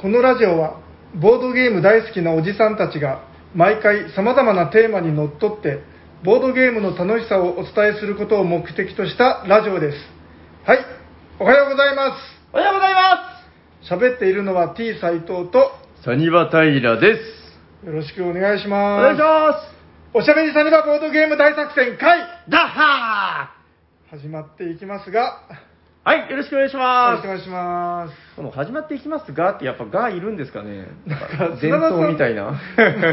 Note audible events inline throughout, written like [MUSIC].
このラジオはボードゲーム大好きなおじさんたちが毎回様々なテーマにのっとってボードゲームの楽しさをお伝えすることを目的としたラジオです。はい、おはようございま。おはようございます喋っているのは T 斎藤とすサニバタイラです。よろしくお願いしおます。願いしますおしゃべりサニバボードゲーム大作戦会ダッハ始まっていきますが、ーはい、よろしくお願いしよろますしくお願いします。この始まっていきますがってやっぱがいるんですかねなんか伝統みたいな。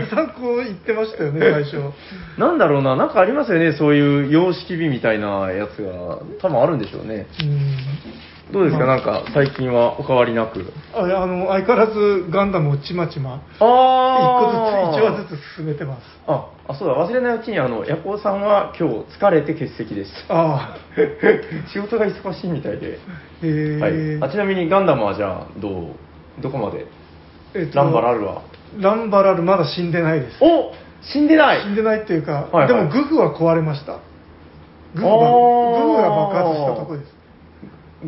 さんこう言ってましたよね、[LAUGHS] 最初。なんだろうな、なんかありますよね、そういう様式美みたいなやつが、多分あるんでしょうね。うんどうですか、まあなんか最近はお変わりなく？あいやあの相変わらずガンダムをちまちま。一あ個ずつ一話つ。ずつ進めてます。あ、あそうだ、忘れないうちに、あの、ヤコウさんは今日疲れて欠席です。ああ [LAUGHS] 仕事が忙しいみたいで。へえはい。あちなみにガンダムはじゃあ、どう、どこまで？えっとランバラルは？ランバラルまだ死んでないです。お死んでない！死んでないっていうか、はいはい。でもグフは壊れました。グフがあー。グフが爆発したとこです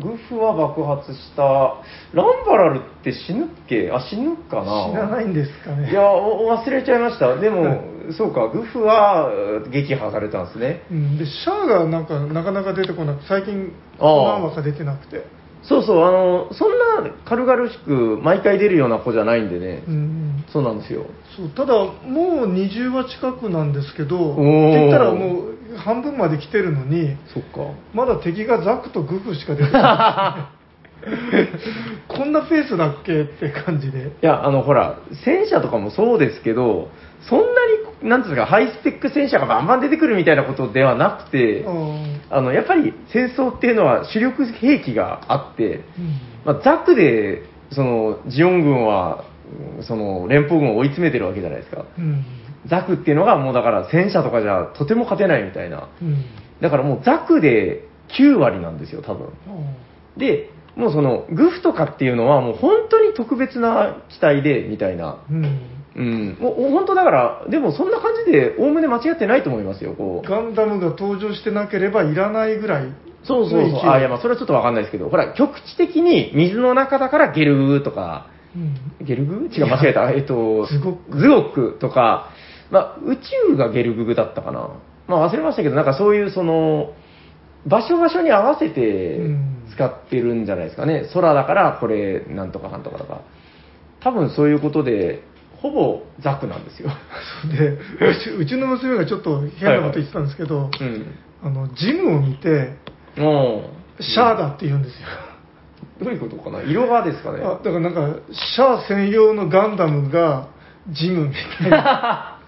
グフは爆発した。ランバラルって死ぬっけ？あ、死ぬかな？死なないんですかね。いや、お忘れちゃいました。でも、そうか、グフはうん撃破されたんですね。うん、でシャアがなんかなかなか出てこなくて最近何話か出てなくてそうそう、あの、そんな軽々しく毎回出るような子じゃないんでね。うんそうなんですよ。そうただもう20話近くなんですけどって言ったらもう半分まで来てるのにそっか。まだ敵がザクとグフしか出てない [LAUGHS] こんなペースだっけって感じでいや、あの、ほら、戦車とかもそうですけど、そんなに、なんていうんですか、ハイスペック戦車がバンバン出てくるみたいなことではなくて、うんあの、やっぱり戦争っていうのは主力兵器があって、うんまあ、ザクで、その、ジオン軍は、うんその、連邦軍を追い詰めてるわけじゃないですか。うんザクっていうのがもうだから戦車とかじゃとても勝てないみたいな。うんだからもうザクで9割なんですよ、多分。で、もうその、グフとかっていうのはもう本当に特別な機体で、みたいな。うんうん。もう本当だから、でもそんな感じで、おおむね間違ってないと思いますよ、こう。ガンダムが登場してなければいらないぐらいそうそうそう。あ、いやまあそれはちょっとわかんないですけど、ほら、局地的に水の中だからゲルグーとか、うんゲルグー？違う、間違えた。えっと、ズゴックズゴックとか、まあ、宇宙がゲルググだったかな。まあ忘れましたけど、なんかそういうその、場所場所に合わせてうん使ってるんじゃないですかね。空だからこれなんとかかんとかとか。多分そういうことで、ほぼザクなんですよ。[LAUGHS] でうちうちの娘がちょっだ変なこと言ってたんですけど、うん。あのジムを見てシャアだって言うんですよ、どういうことかな？色がですかね？あだからなんかシャア専用のガンダムがジムみたいな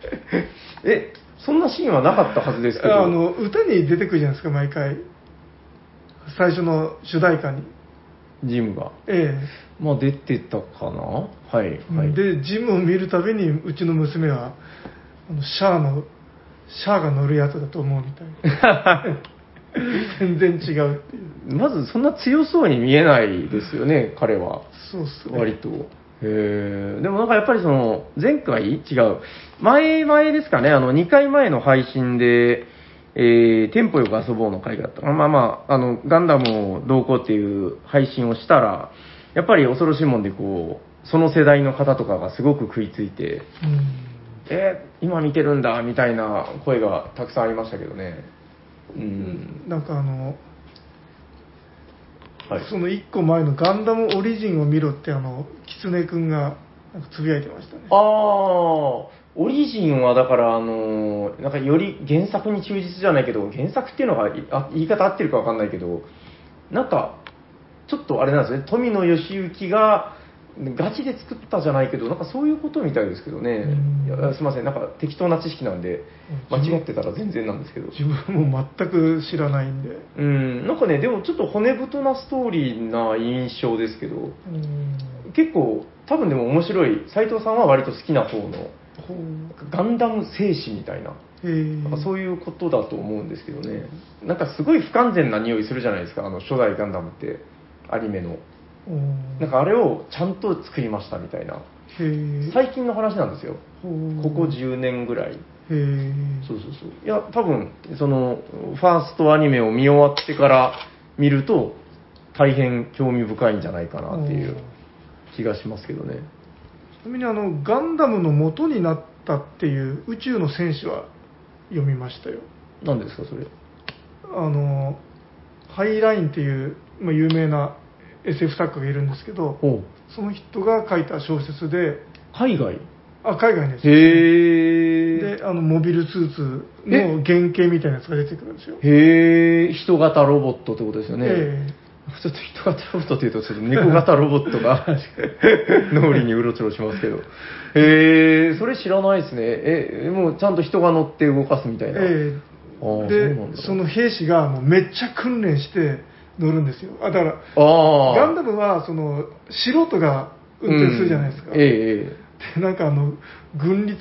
[LAUGHS] え、そんなシーンはなかったはずですけど。あの歌に出てくるじゃないですか毎回最初の主題歌にジムが。えまあ出てたかな？はい。え、はい。でジムを見るたびにうちの娘はあのシャアのシャアが乗るやつだと思うみたいな [LAUGHS] 全然違うっていうまずそんな強そうに見えないですよね、彼は。そうっすね割と。へえ。でもなんかやっぱりその、前回？違う。前前ですかね、あの、2回前の配信で、えー、テンポよく遊ぼうの回があった。まあまあ、あの、ガンダムをどうこうっていう配信をしたら、やっぱり恐ろしいもんでこう、その世代の方とかがすごく食いついて、うんえー今見てるんだ、みたいな声がたくさんありましたけどね。うん。なんかあの、はい。その1個前のガンダムオリジンを見ろってあの狐くんがつぶやいてましたねああ、オリジンはだから、あのーなんかより原作に忠実じゃないけど、原作っていうのがいあ言い方合ってるかわかんないけど、なんか、ちょっとあれなんですね、富野義行がガチで作ったじゃないけど、なんかそういうことみたいですけどね。すみません、なんか適当な知識なんで、間違ってたら全然なんですけど。自分も全く知らないんで。うん、なんかね、でもちょっと骨太なストーリーな印象ですけど、うん。結構、多分でも面白い、斉藤さんは割と好きな方の、ガンダム戦士みたいな、なんかそういうことだと思うんですけどね、なんかすごい不完全な匂いするじゃないですか、あの初代ガンダムって、アニメの。うんなんかあれをちゃんと作りましたみたいな、最近の話なんですよ、ここ10年ぐらい。そうそうそう。いや、多分、その、ファーストアニメを見終わってから見ると、大変興味深いんじゃないかなっていう。気がしますけどね。ちなみにあのガンダムの元になったっていう宇宙の戦士は読みましたよ何ですか、それ？あのハイラインっていう、まあ、有名な SF 作家がいるんですけどほう。その人が書いた小説で海外？あ海外ですへえ。であのモビルスーツの原型みたいなやつが出てくるんですよ、へえ、人型ロボットってことですよね。えちょっと人型ロボットっていうと、ちょっと猫型ロボットが [LAUGHS] 脳裏にうろちょろしますけど。へえ、それ知らないですね。え、もうちゃんと人が乗って動かすみたいな。えあーえでそその兵士がもうめっちゃ訓練して乗るんですよあだからああ。ガンダムはその素人が運転するじゃないですか、うんえええでなんかあの軍律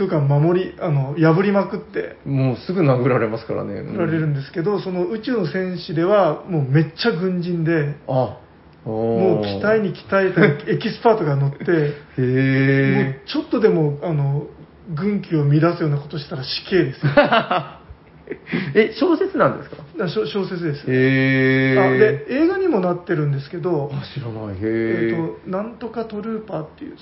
とか守りあの破りまくってえ。もうすぐ殴られますからね。取られるんですけど、その宇宙の戦士ではもうめっちゃ軍人であ、ももう鍛えに鍛えたエキスパートが乗ってへもうえ。ちょっとでもあの軍機を乱すようなことしたら死刑です [LAUGHS] え、小説なんですか？小小説です、へえ。あで映画にもなってるんですけどあ、知らない。へええ。っとなんとかトルーパーっていう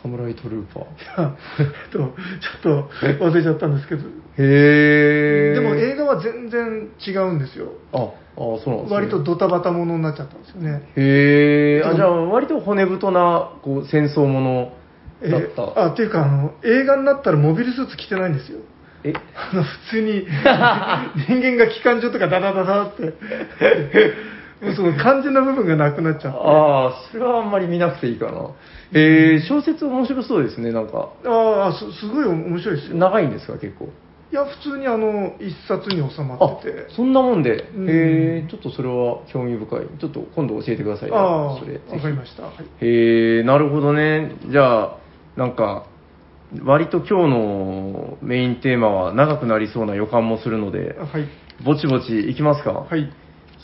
サムライトルーパー。[LAUGHS] とちょっと忘れちゃったんですけどへえ。でも映画は全然違うんですよあ、あそうなんですね。割とドタバタものになっちゃったんですよねへえ。じゃあ割と骨太な、こう、戦争ものえだった。ーあっていうかあの映画になったらモビルスーツ着てないんですよえ、あの普通に [LAUGHS] 人間が機関銃とかダダダダって [LAUGHS] もうその肝心な部分がなくなっちゃってああ、それはあんまり見なくていいかな。えー、小説面白そうですね、なんか。ああすすごい面白いですよ長いんですか、結構？いや普通にあの一冊に収まあってて、そんなもんで。うんへえ、ちょっとそれは興味深い。ちょっと今度教えてくださいよああそれ。わかりました、はいへえ、なるほどね。じゃあ、なんか、割と今日のメインテーマは長くなりそうな予感もするので、はいぼちぼちいきますか？はい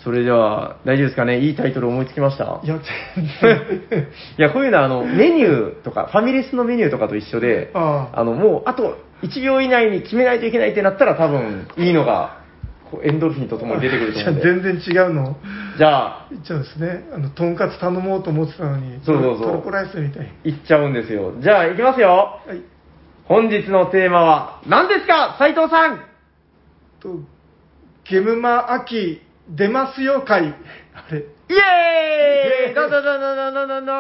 それでは、大丈夫ですかね？いいタイトル思いつきました？いや全然。[LAUGHS] いや、こういうのは、あの、メニューとか、ファミレスのメニューとかと一緒で、あの、もう、あと1秒以内に決めないといけないってなったら、多分、いいのが、こうエンドルフィンとともに出てくると思うんで。じゃあ全然違うの。じゃあ、言っちゃうんですねあのとんかつ頼もうと思ってたのにそうそうそう。トルコライスみたいいっちゃうんですよ。じゃあ、いきますよ。はい。本日のテーマは、何ですか？斉藤さん。とゲムマ秋出ますよ会。あれ。イエーイ！どんどんどんどんどんどんどんど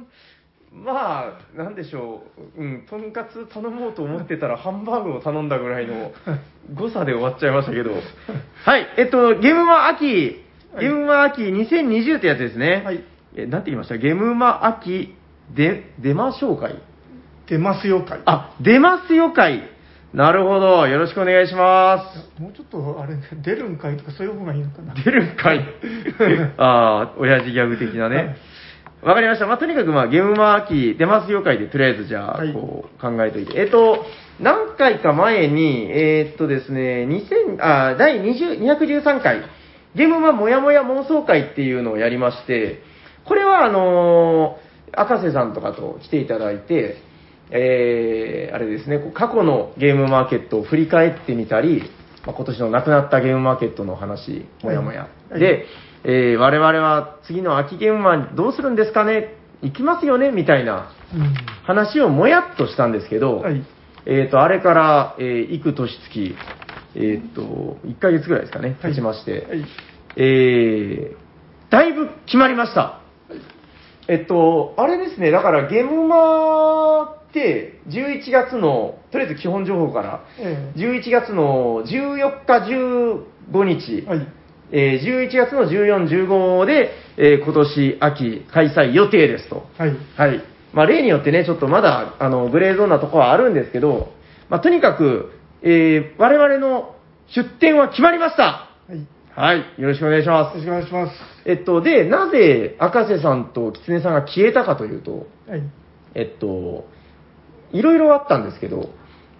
んまあ、なんでしょう、うん、とんかつ頼もうと思ってたら、ハンバーグを頼んだぐらいの誤差で終わっちゃいましたけど、はい、えっと、ゲームマ秋、はい。ゲームマ秋。2020ってやつですね。はい。え、なんて言いました？ゲームマ秋、で、出ましょうかい？出ますよ会。あ、出ますよ会。なるほど。よろしくお願いします。もうちょっとあれ出るんかいとかそういう方がいいのかな出るんかい。[LAUGHS] ああ、親父ギャグ的なね。わかりました。まあ、とにかく、まあ、ゲームマーキー出ますよ会で、とりあえずじゃあ、はいこう、考えておいて。えっと、何回か前に、えーっとですね、2000、あ、第20 213回、ゲームマもやもや妄想会っていうのをやりまして、これは、あのー赤瀬さんとかと来ていただいて、えー、あれですね、過去のゲームマーケットを振り返ってみたり、まあ、今年の亡くなったゲームマーケットの話、もやもや。はい。で、えー我々は次の秋ゲームマンどうするんですかね？行きますよね？みたいなうん。話をもやっとしたんですけど、はい。えっ、と、あれから、えー幾年月、えっ、と、1ヶ月ぐらいですかね、経ちまして、はい。えー、だいぶ決まりました。えっと、あれですね、だからゲームマって11月の、とりあえず基本情報から、え11月の14日、15日、えはいえー11月の14、15で、えー今年秋開催予定ですと。はいはい。まあ、例によってね、ちょっとまだ、あの、グレーゾーンなところはあるんですけど、まあ、とにかく、えー我々の出店は決まりましたはいよろしくお願いしますろし。くお願いしますえっと、で、なぜ赤瀬さんと狐さんが消えたかというと、はいえっと、いろいろあったんですけど、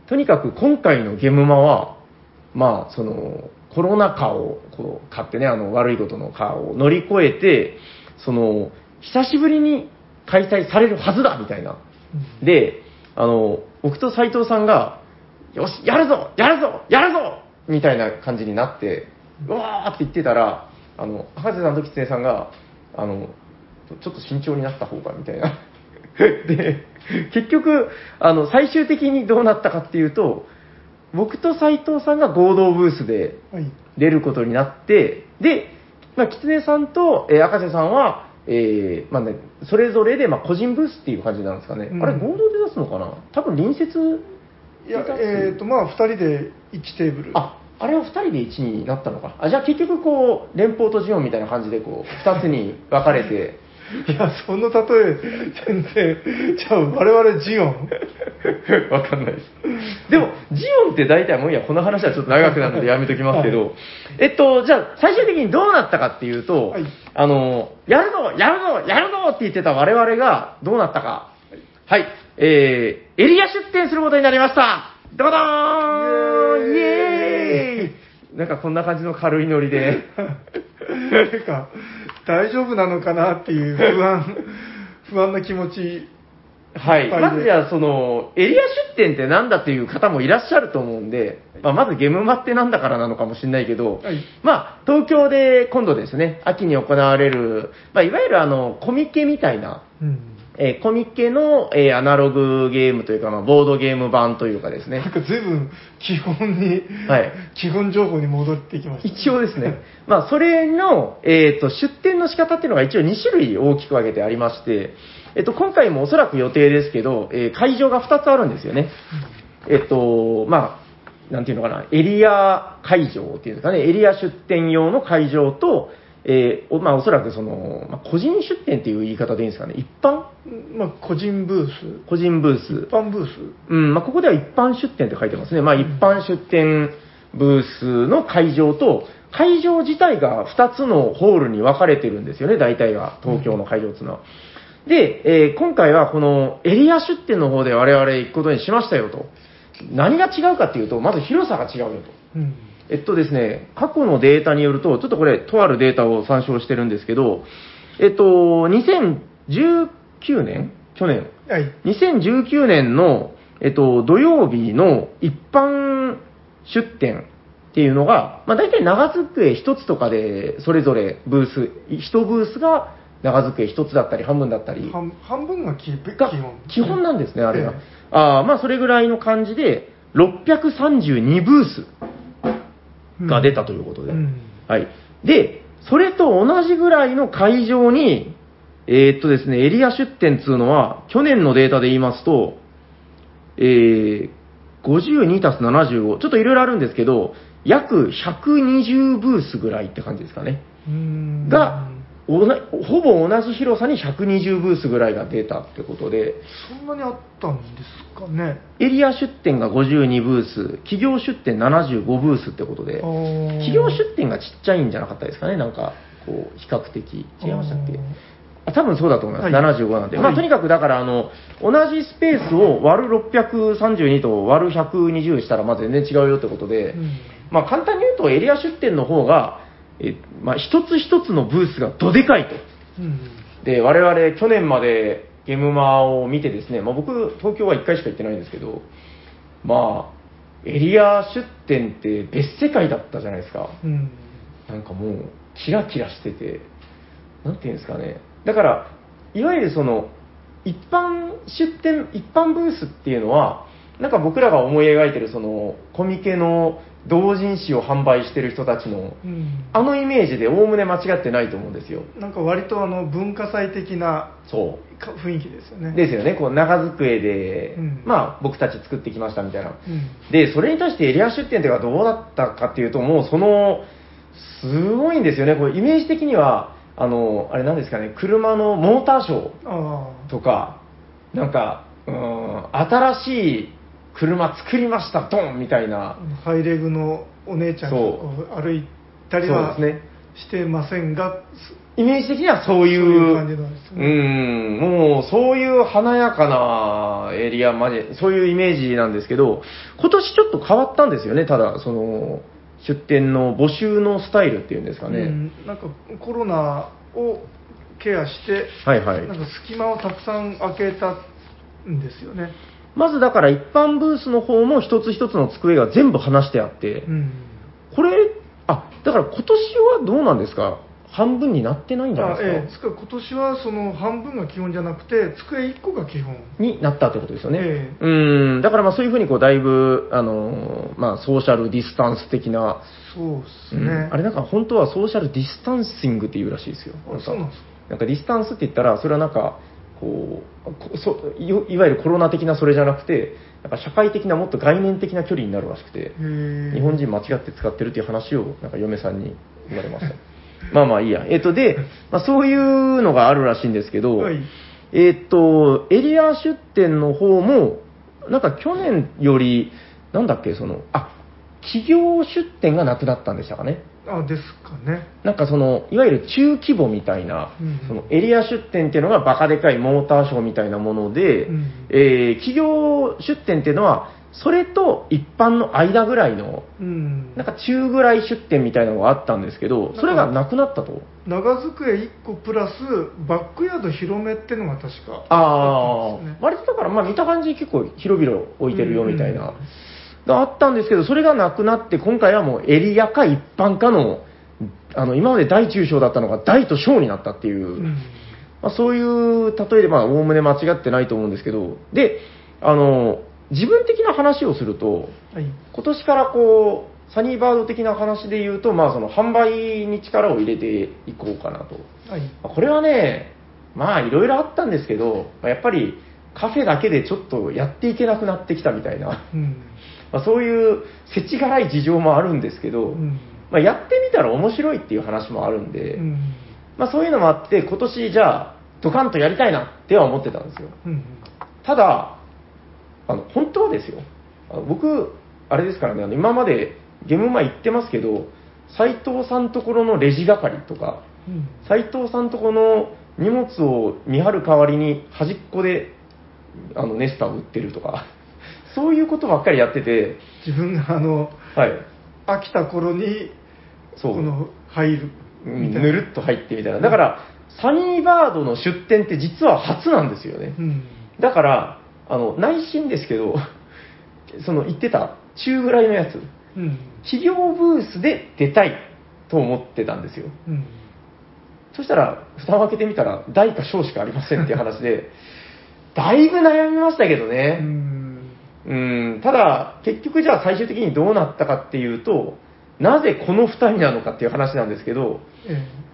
とにかく今回のゲムマは、まあ、その、コロナ禍を、こう、買ってね、あの、悪いことの禍を乗り越えて、その、久しぶりに開催されるはずだみたいな。うんで、あの、僕と斉藤さんが、よし、やるぞやるぞやるぞみたいな感じになって、うわーって言ってたら、あの、博士さんと狐さんが、あの、ちょっと慎重になった方が、みたいな。[LAUGHS] で、結局、あの、最終的にどうなったかっていうと、僕と斉藤さんが合同ブースではい。出ることになって、で、まあ、狐さんと、えー赤瀬さんは、えーまあね、それぞれで、まあ、個人ブースっていう感じなんですかね。うんあれ、合同で出すのかな？多分隣接いやえっ、と、まあ、2人で1テーブル。あ、あれは2人で1になったのか。あ、じゃあ結局こう、連邦とジオンみたいな感じでこう、2つに分かれて、[LAUGHS] いや、その例え、全然、じゃあ、我々ジオン。[LAUGHS] わかんないです。でも、ジオンって大体もういいや、この話はちょっと長くなるのでやめときますけど、はえっと、じゃあ、最終的にどうなったかっていうと、はいあの、やるぞやるぞやるぞって言ってた我々がどうなったか。はい、えー、エリア出店することになりましたドドーンイイエーイなんかこんな感じの軽いノリで。てか、大丈夫なのかなっていう不安、[LAUGHS] 不安な気持ち。はい。まずじゃあ、その、エリア出店ってなんだっていう方もいらっしゃると思うんで、まあ、まずゲームマってなんだからなのかもしれないけど、はいまあ、東京で今度ですね、秋に行われる、まあ、いわゆるあの、コミケみたいな、うん。えーコミケの、えーアナログゲームというか、まあ、ボードゲーム版というかですね。なん、か随分基本に、はい。基本情報に戻ってきました。一応ですね、まあ、それの、えっ、と、出店の仕方っていうのが一応2種類大きく分けてありまして、えっ、と、今回もおそらく予定ですけど、えー会場が2つあるんですよね。えっ、と、まあ、なんていうのかな、エリア会場っていうんですかね、エリア出店用の会場と、えーおまあ、おそらくその、まあ、個人出店っていう言い方でいいんですかね、一般？まあ、個人ブース、個人ブース一。般ブース？うん、まあ、ここでは一般出店って書いてますね。まあ、一般出店ブースの会場と、会場自体が2つのホールに分かれてるんですよね、大体が、東京の会場っていうのは。で、えー今回はこのエリア出店の方で我々行くことにしましたよと。何が違うかっていうと、まず広さが違うよと。うん。えっとですね、過去のデータによると、ちょっとこれ、とあるデータを参照してるんですけど、えっと、2019年去年はい。2019年の、えっと、土曜日の一般出店っていうのが、まあ、大体長机一つとかで、それぞれブース、一ブースが長机一つだったり、半分だったり、半半分が基基が本。基本なんですね、あれが。えあーまあ、それぐらいの感じで、632ブースが出たということで。うんはい。で、それと同じぐらいの会場に、えーっとですね、エリア出店っていうのは、去年のデータで言いますと、えー、52たす75、ちょっといろいろあるんですけど、約120ブースぐらいって感じですかね。うんが、ほぼ同じ広さに120ブースぐらいが出たってことで、そんなにあったんですかね。エリア出店が52ブース、企業出店75ブースってことで、企企業出店がちっちゃいんじゃなかったですかね、なんか、こう、比較的。違いましたっけ？あ多分そうだと思います、はい。75なんで。はい。まあ、とにかくだから、あの、同じスペースを割る632と割る120したら、まあ全然違うよってことで、うん。まあ簡単に言うと、エリア出店の方が、えまあ一つ一つのブースがどでかいと。うんで、我々去年までゲームマを見てですね、まあ僕、東京は1回しか行ってないんですけど、まあ、エリア出店って別世界だったじゃないですか。うんなんかもう、キラキラしてて、なんていうんですかね。だから、いわゆるその、一般出店、一般ブースっていうのは、なんか僕らが思い描いてるその、コミケの同人誌を販売してる人たちの、うんあのイメージでおおむね間違ってないと思うんですよ。なんか割とあの文化祭的なそう。か雰囲気ですよね。ですよね、こう長机で、うんまあ僕たち作ってきましたみたいな。うんで、それに対してエリア出店っていうのはどうだったかっていうと、もうその、すごいんですよね、これイメージ的には、あの、あれなんですかね、車のモーターショーあとか、なんか、うーん、新しい車作りました、ドンみたいな。あ、ハイレグのお姉ちゃんがこう。歩いたりはしてませんが、イメージ的にはそういう、そういう感じなんですね。うん、もうそういう華やかなエリアまで、そういうイメージなんですけど、今年ちょっと変わったんですよね、ただ、その、出店の募集のスタイルっていうんですかね。うんなんかコロナをケアして、はいはい。なんか隙間をたくさん開けたんですよね。まずだから一般ブースの方も一つ一つの机が全部離してあって、うん。これ、あ、だから今年はどうなんですか？半分になってないんじゃないですか？つか今年はその半分が基本じゃなくて机1個が基本になったってことですよね。ええ。うん、だからまあそういうふうにこうだいぶ、あのーまあソーシャルディスタンス的な、そうですうん。ね、あれなんか本当はソーシャルディスタンシングっていうらしいですよ。あそうなんですか。なんかディスタンスって言ったら、それはなんか、こう、こそいいわゆるコロナ的なそれじゃなくて、なんか社会的なもっと概念的な距離になるらしくて、日本人間違って使ってるっていう話を、なんか嫁さんに言われました。[LAUGHS] まあまあいいや。えっ、と、で、まあ、そういうのがあるらしいんですけど、はいえっ、と、エリア出店の方も、なんか去年より、なんだっけ、その、あ、企業出店がなくなったんでしたかね。あですかね。なんかその、いわゆる中規模みたいな、うんそのエリア出店っていうのがバカでかいモーターショーみたいなもので、うんえー企業出店っていうのは、それと一般の間ぐらいの、うん。なんか中ぐらい出店みたいなのがあったんですけど、それがなくなったと？長机1個プラスバックヤード広めってのが確かあね。割とだからまあ見た感じ結構広々置いてるよみたいな、うんがあったんですけど、それがなくなって、今回はもうエリアか一般かの、あの、今まで大中小だったのが大と小になったっていう、うん。まあ、そういう例えでまあ、おおむね間違ってないと思うんですけど、で、あの、自分的な話をすると、はい。今年からこう、サニーバード的な話で言うと、まあその販売に力を入れていこうかなと。はい。まあこれはね、まあいろいろあったんですけど、まあやっぱりカフェだけでちょっとやっていけなくなってきたみたいな、うんまあ、そういう世知辛い事情もあるんですけど、うん。まあ、やってみたら面白いっていう話もあるんで、うん。まあ、そういうのもあって、今年じゃあドカンとやりたいなっては思ってたんですよ。うん。ただ、あの本当はですよ、僕、あれですからね、あの今までゲームマ行ってますけど、斉藤さんところのレジ係とか、うん。斉藤さんとこの荷物を見張る代わりに端っこであのネスタを売ってるとか、そういうことばっかりやってて、自分があのはい、飽きた頃にそう、この入るうんみたいなぬるっと入ってみたいな。だから、サニーバードの出店って実は初なんですよね。うんだから、あの、内心ですけど、その言ってた中ぐらいのやつ、うん企業ブースで出たいと思ってたんですよ。うんそしたら、蓋を開けてみたら、大か小しかありませんっていう話で、[LAUGHS] だいぶ悩みましたけどうね。んうん、ただ、結局じゃあ最終的にどうなったかっていうと、なぜこの2人なのかっていう話なんですけど、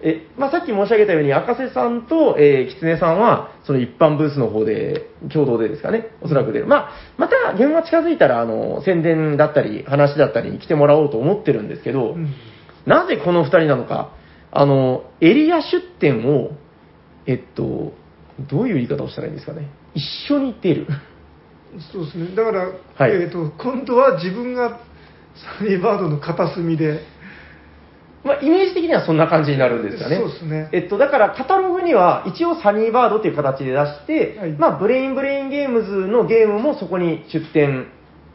ええまあ、さっき申し上げたように、赤瀬さんと、えー、狐さんは、その一般ブースの方で、共同でですかね、おそらく出る。まあ、また現場近づいたら、あの、宣伝だったり、話だったりに来てもらおうと思ってるんですけえど、うんなぜこの2人なのか、あの、エリア出店を、えっと、どういう言い方をしたらいいんですかね。一緒に出る。そうですねだから、はいえー、と今度は自分がサニーバードの片隅でまあ、イメージ的にはそんな感じになるんですかね。そうですねえっと、だから、カタログには、一応サニーバードっていう形で出して、はいまあ、ブレインブレインゲームズのゲームもそこに出展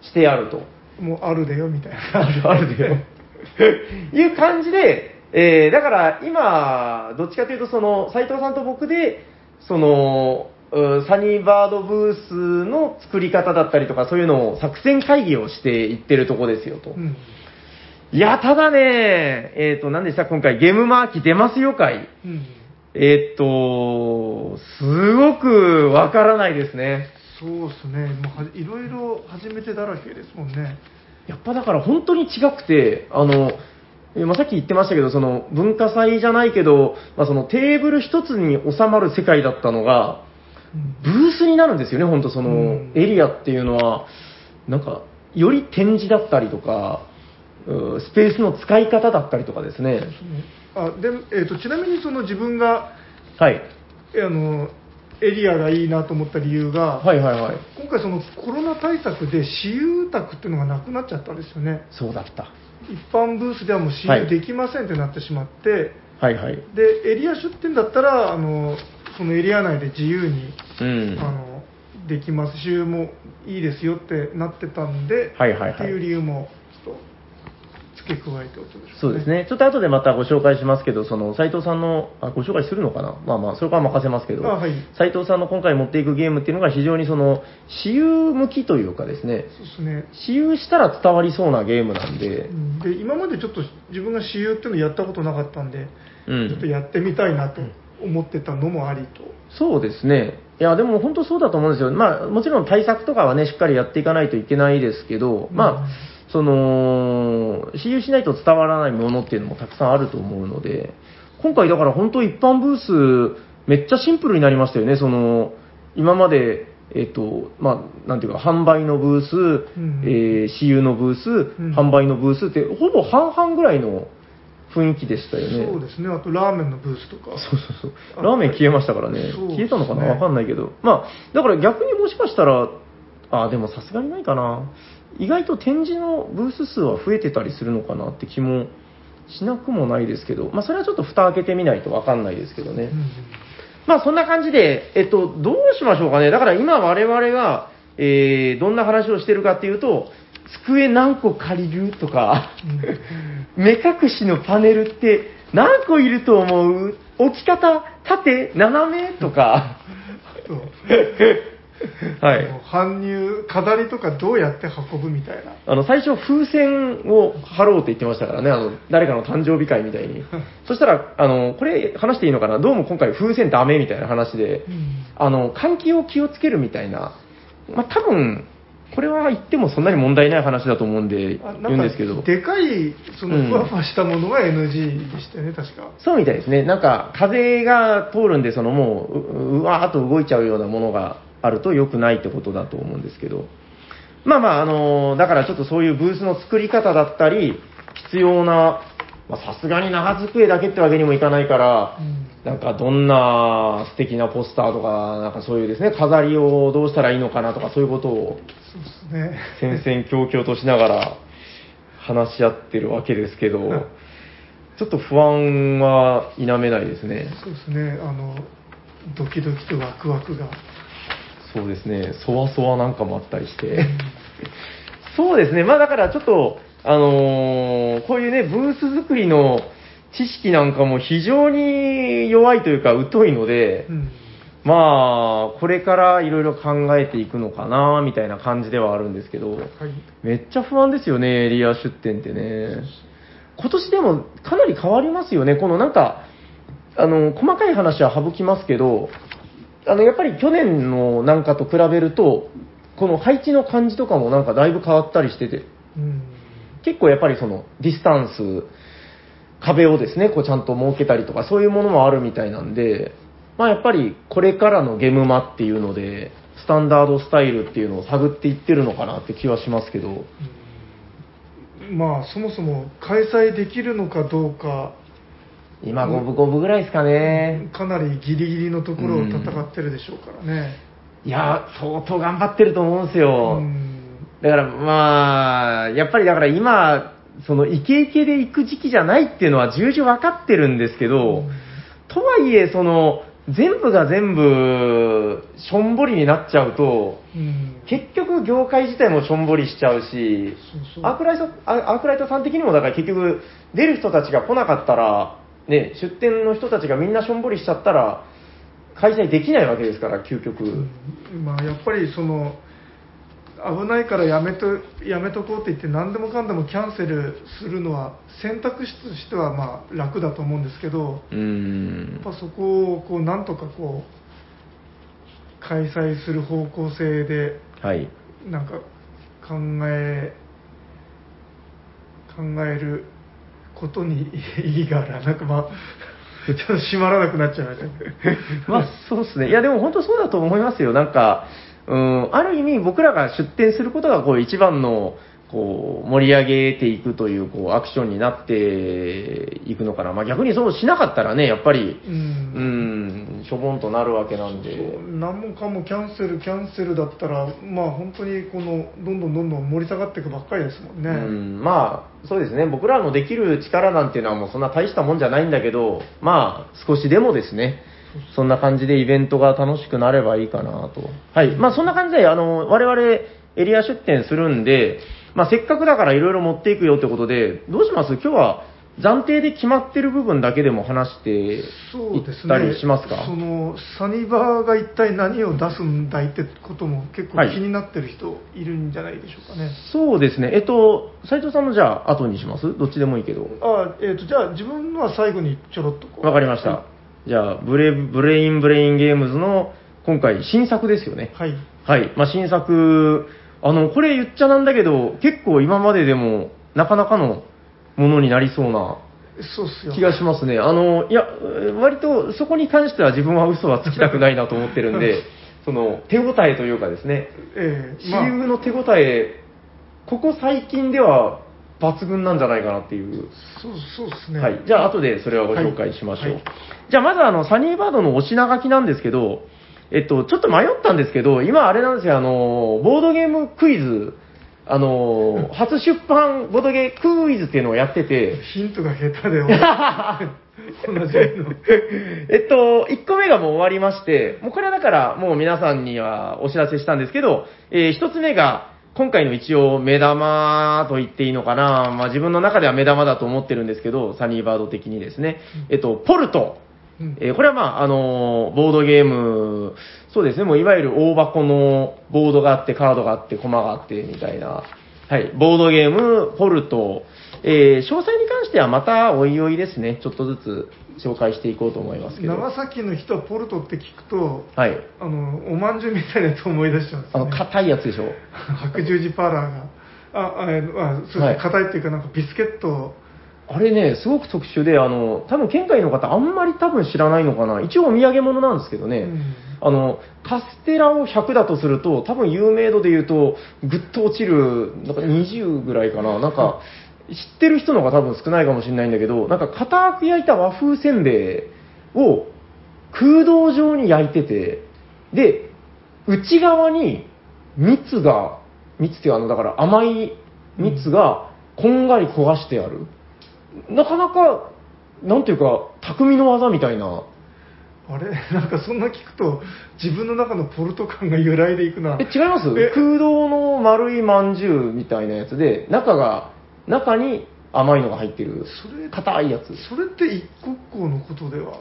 してあると。もうあるでよみたいなある [LAUGHS] あるでよ。いう感じで、えーだから今、どっちかというと、その、斉藤さんと僕で、その、うサニーバードブースの作り方だったりとか、そういうのを作戦会議をしていってるとこですよと。うんいや、ただね、えっ、と、何でした？今回ゲームマーキー出ますよ会。うんえっ、と、すごくわからないですね。そうですねもうはいろいろ初めてだらけですもんねやっぱだから本当に違くて、あの、えまあ、さっき言ってましたけど、その文化祭じゃないけど、まあ、そのテーブル一つに収まる世界だったのが、うんブースになるんですよね、本当その、うんエリアっていうのは、なんか、より展示だったりとか、うスペースの使い方だったりとかですね。あで、えー、とちなみにその自分がはい。えあのエリアがいいなと思った理由が、はいはいはい。今回そのコロナ対策で私有宅っていうのがなくなっちゃったんですよねそうだった。一般ブースではもう私はい有できませんってなってしまって、はいはい。でエリア出店だったらあのそのエリア内で自由に、うん。あのできます私有もいいですよってなってたんで、はいはいはい。っていう理由もちょっと付け加えておきましょそうですね。ちょっと後でまたご紹介しますけど、その、斉藤さんの、あ、ご紹介するのかな？まあまあ、それから任せますけど、あはい。斉藤さんの今回持っていくゲームっていうのが非常にその、私有向きというかですね、そうですね。私有したら伝わりそうなゲームなんで。う、ん。で今までちょっと自分が私有っていうのやったことなかったんでうん。ちょっとやってみたいなと思ってたのもありと。そうですね。いや、でも本当そうだと思うんですよ。まあ、もちろん対策とかはね、しっかりやっていかないといけないですけど、うんまあ、その、私有しないと伝わらないものっていうのもたくさんあると思うので、今回だから本当一般ブース、めっちゃシンプルになりましたよね。その、今まで、えっと、まあ、なんていうか、販売のブース、んえー私有のブース、ん販売のブースって、ほぼ半々ぐらいの雰囲気でしたよね。そうですね。あとラーメンのブースとか。そうそうそう。ラーメン消えましたからね。ね消えたのかな？わかんないけど。まあ、だから逆にもしかしたら、あ、でもさすがにないかな。意外と展示のブース数は増えてたりするのかなって気もしなくもないですけど、まあそれはちょっと蓋開けてみないとわかんないですけどね。うんまあそんな感じで、えっと、どうしましょうかね。だから今我々が、えー、どんな話をしてるかっていうと、机何個借りるとか、目隠しのパネルって何個いると思う？置き方、縦、斜め？とか、はい。搬入、飾りとかどうやって運ぶみたいな。あの、最初風船を貼ろうって言ってましたからね、あの、誰かの誕生日会みたいに。そしたら、あの、これ話していいのかな？どうも今回風船ダメみたいな話で、あの、換気を気をつけるみたいな、まあ、多分、これは言ってもそんなに問題ない話だと思うんであ言うんですけど。でかい、そうんのふわふわしたものが NG でしたよね、確か。そうみたいですね。なんか、風が通るんで、そのもう、ううわーっと動いちゃうようなものがあると良くないってことだと思うんですけど。まあまあ、あのーだからちょっとそういうブースの作り方だったり、必要な、まあさすがに長机だけってわけにもいかないから、なんかどんな素敵なポスターとか、なんかそういうですね、飾りをどうしたらいいのかなとか、そういうことをそうですね。戦々恐々としながら話し合ってるわけですけど、ちょっと不安は否めないですね。そうですね。あの、ドキドキとワクワクが。そうですね、そわそわなんかもあったりして。[LAUGHS] そうですね、まあだからちょっと、あのーこういうね、ブース作りの知識なんかも非常に弱いというか疎いので、うん。まあ、これからいろいろ考えていくのかな、みたいな感じではあるんですけど、はい。めっちゃ不安ですよね、エリア出店ってね。今年でもかなり変わりますよね、このなんか、あの、細かい話は省きますけど、あの、やっぱり去年のなんかと比べると、この配置の感じとかもなんかだいぶ変わったりしてて、うん。結構やっぱりそのディスタンス、壁をですね、こうちゃんと設けたりとか、そういうものもあるみたいなんで、まあやっぱりこれからのゲムマっていうので、スタンダードスタイルっていうのを探っていってるのかなって気はしますけど、まあ、そもそも開催できるのかどうか、今五分五分ぐらいですかね。かなりギリギリのところを戦ってるでしょうからね。いや、相当頑張ってると思うんですうよ。ん。だからまあ、やっぱりだから今、そのイケイケで行く時期じゃないっていうのは重々分かってるんですけど、とはいえ、その、全部が全部、しょんぼりになっちゃうと、うん。結局業界自体もしょんぼりしちゃうし、アークライト、アアークライトさん的にもだから結局、出る人たちが来なかったら、ね、出店の人たちがみんなしょんぼりしちゃったら、開催できないわけですから、究極。うんまあ、やっぱりその危ないからやめとやめとこうって言って何でもかんでもキャンセルするのは選択肢としてはまあ楽だと思うんですけどやっ。ぱそこをこうなんとかこう開催する方向性ではい。なんか考え考えることに意義があるなんかまあ [LAUGHS] ちょっと閉まらなくなっちゃいましたね [LAUGHS] まあ、そうですね。いや、でも本当そうだと思いますよ。なんか、うん、ある意味僕らが出店することがこう一番の、こう、盛り上げていくという、こう、アクションになっていくのかな。まあ逆にそうしなかったらね、やっぱり、ううんん、しょぼんとなるわけなんで。何もかもキャンセル、キャンセルだったら、まあ本当にこのどんどんどんどん盛り下がっていくばっかりですもんね。うん、まあ、そうですね。僕らのできる力なんていうのはもうそんな大したもんじゃないんだけど、まあ、少しでもですね、そんな感じでイベントが楽しくなればいいかなと。はい。まあ、そんな感じで、あの、我々エリア出店するんで、まあ、せっかくだからいろいろ持っていくよってことで、どうします？今日は暫定で決まってる部分だけでも話していったねりしますか？そのサニバーが一体何を出すんだいってことも結構はい気になってる人いるんじゃないでしょうかね、そうですね。えっと、斉藤さんのじゃあ後にします？どっちでもいいけど。あえー、とじゃあ自分のは最後にちょろっとわかりました。じゃあ、ブレ、ブレインブレインゲームズの今回新作ですよね。はいはい。まあ、新作、あの、これ言っちゃなんだけど、結構今まででもなかなかのものになりそうな気がしますね。あの、いや、割とそこに関しては自分は嘘はつきたくないなと思ってるんで、[LAUGHS] その、手応えというかですね、ええまあ私有の手応え、ここ最近では抜群なんじゃないかなっていう。そうそうですねはい。じゃあ、後でそれはご紹介しましょう。はいはいじゃあ、まず、あの、サニーバードのお品書きなんですけど、えっと、ちょっと迷ったんですけど、今、あれなんですよ、あの、ボードゲームクイズ、あの、[LAUGHS] 初出版ボードゲークイズっていうのをやってて、ヒントが下手で [LAUGHS] 同じのえっと、1個目がもう終わりまして、もうこれはだからもう皆さんにはお知らせしたんですけど、え1つ目が、今回の一応目玉と言っていいのかな、まあ自分の中では目玉だと思ってるんですけど、サニーバード的にですね、えっと、ポルト。うん。えーこれはまあ、あのーボードゲーム、そうですね、もういわゆる大箱のボードがあって、カードがあって、コマがあって、みたいな、はい、ボードゲーム、ポルト、えー詳細に関してはまたおいおいですね、ちょっとずつ紹介していこうと思いますけど。長崎の人はポルトって聞くとはい。あのおまんじゅうみたいなやつを思い出しちゃうんですあの、硬いやつでしょ？白十字パーラーがああえあそうですねはい硬いっていうかなんかビスケットあれね、すごく特殊で、あの、多分県外の方あんまり多分知らないのかな。一応お土産物なんですけどね。うんあの、カステラを100だとすると、多分有名度で言うと、ぐっと落ちる、なんか20ぐらいかな。なんか、知ってる人の方が多分少ないかもしれないんだけど、なんか硬く焼いた和風せんべいを空洞状に焼いてて、で、内側に蜜が、蜜っていうかあの、だから甘い蜜がこんがり焦がしてある。なかなか、なんていうか、匠の技みたいな。あれ？[LAUGHS] なんかそんな聞くと自分の中のポルト感が揺らいでいくなえ、違います？え？空洞の丸いまんじゅうみたいなやつで、中が、中に甘いのが入ってる、それ硬いやつ。それって一国交のことでは？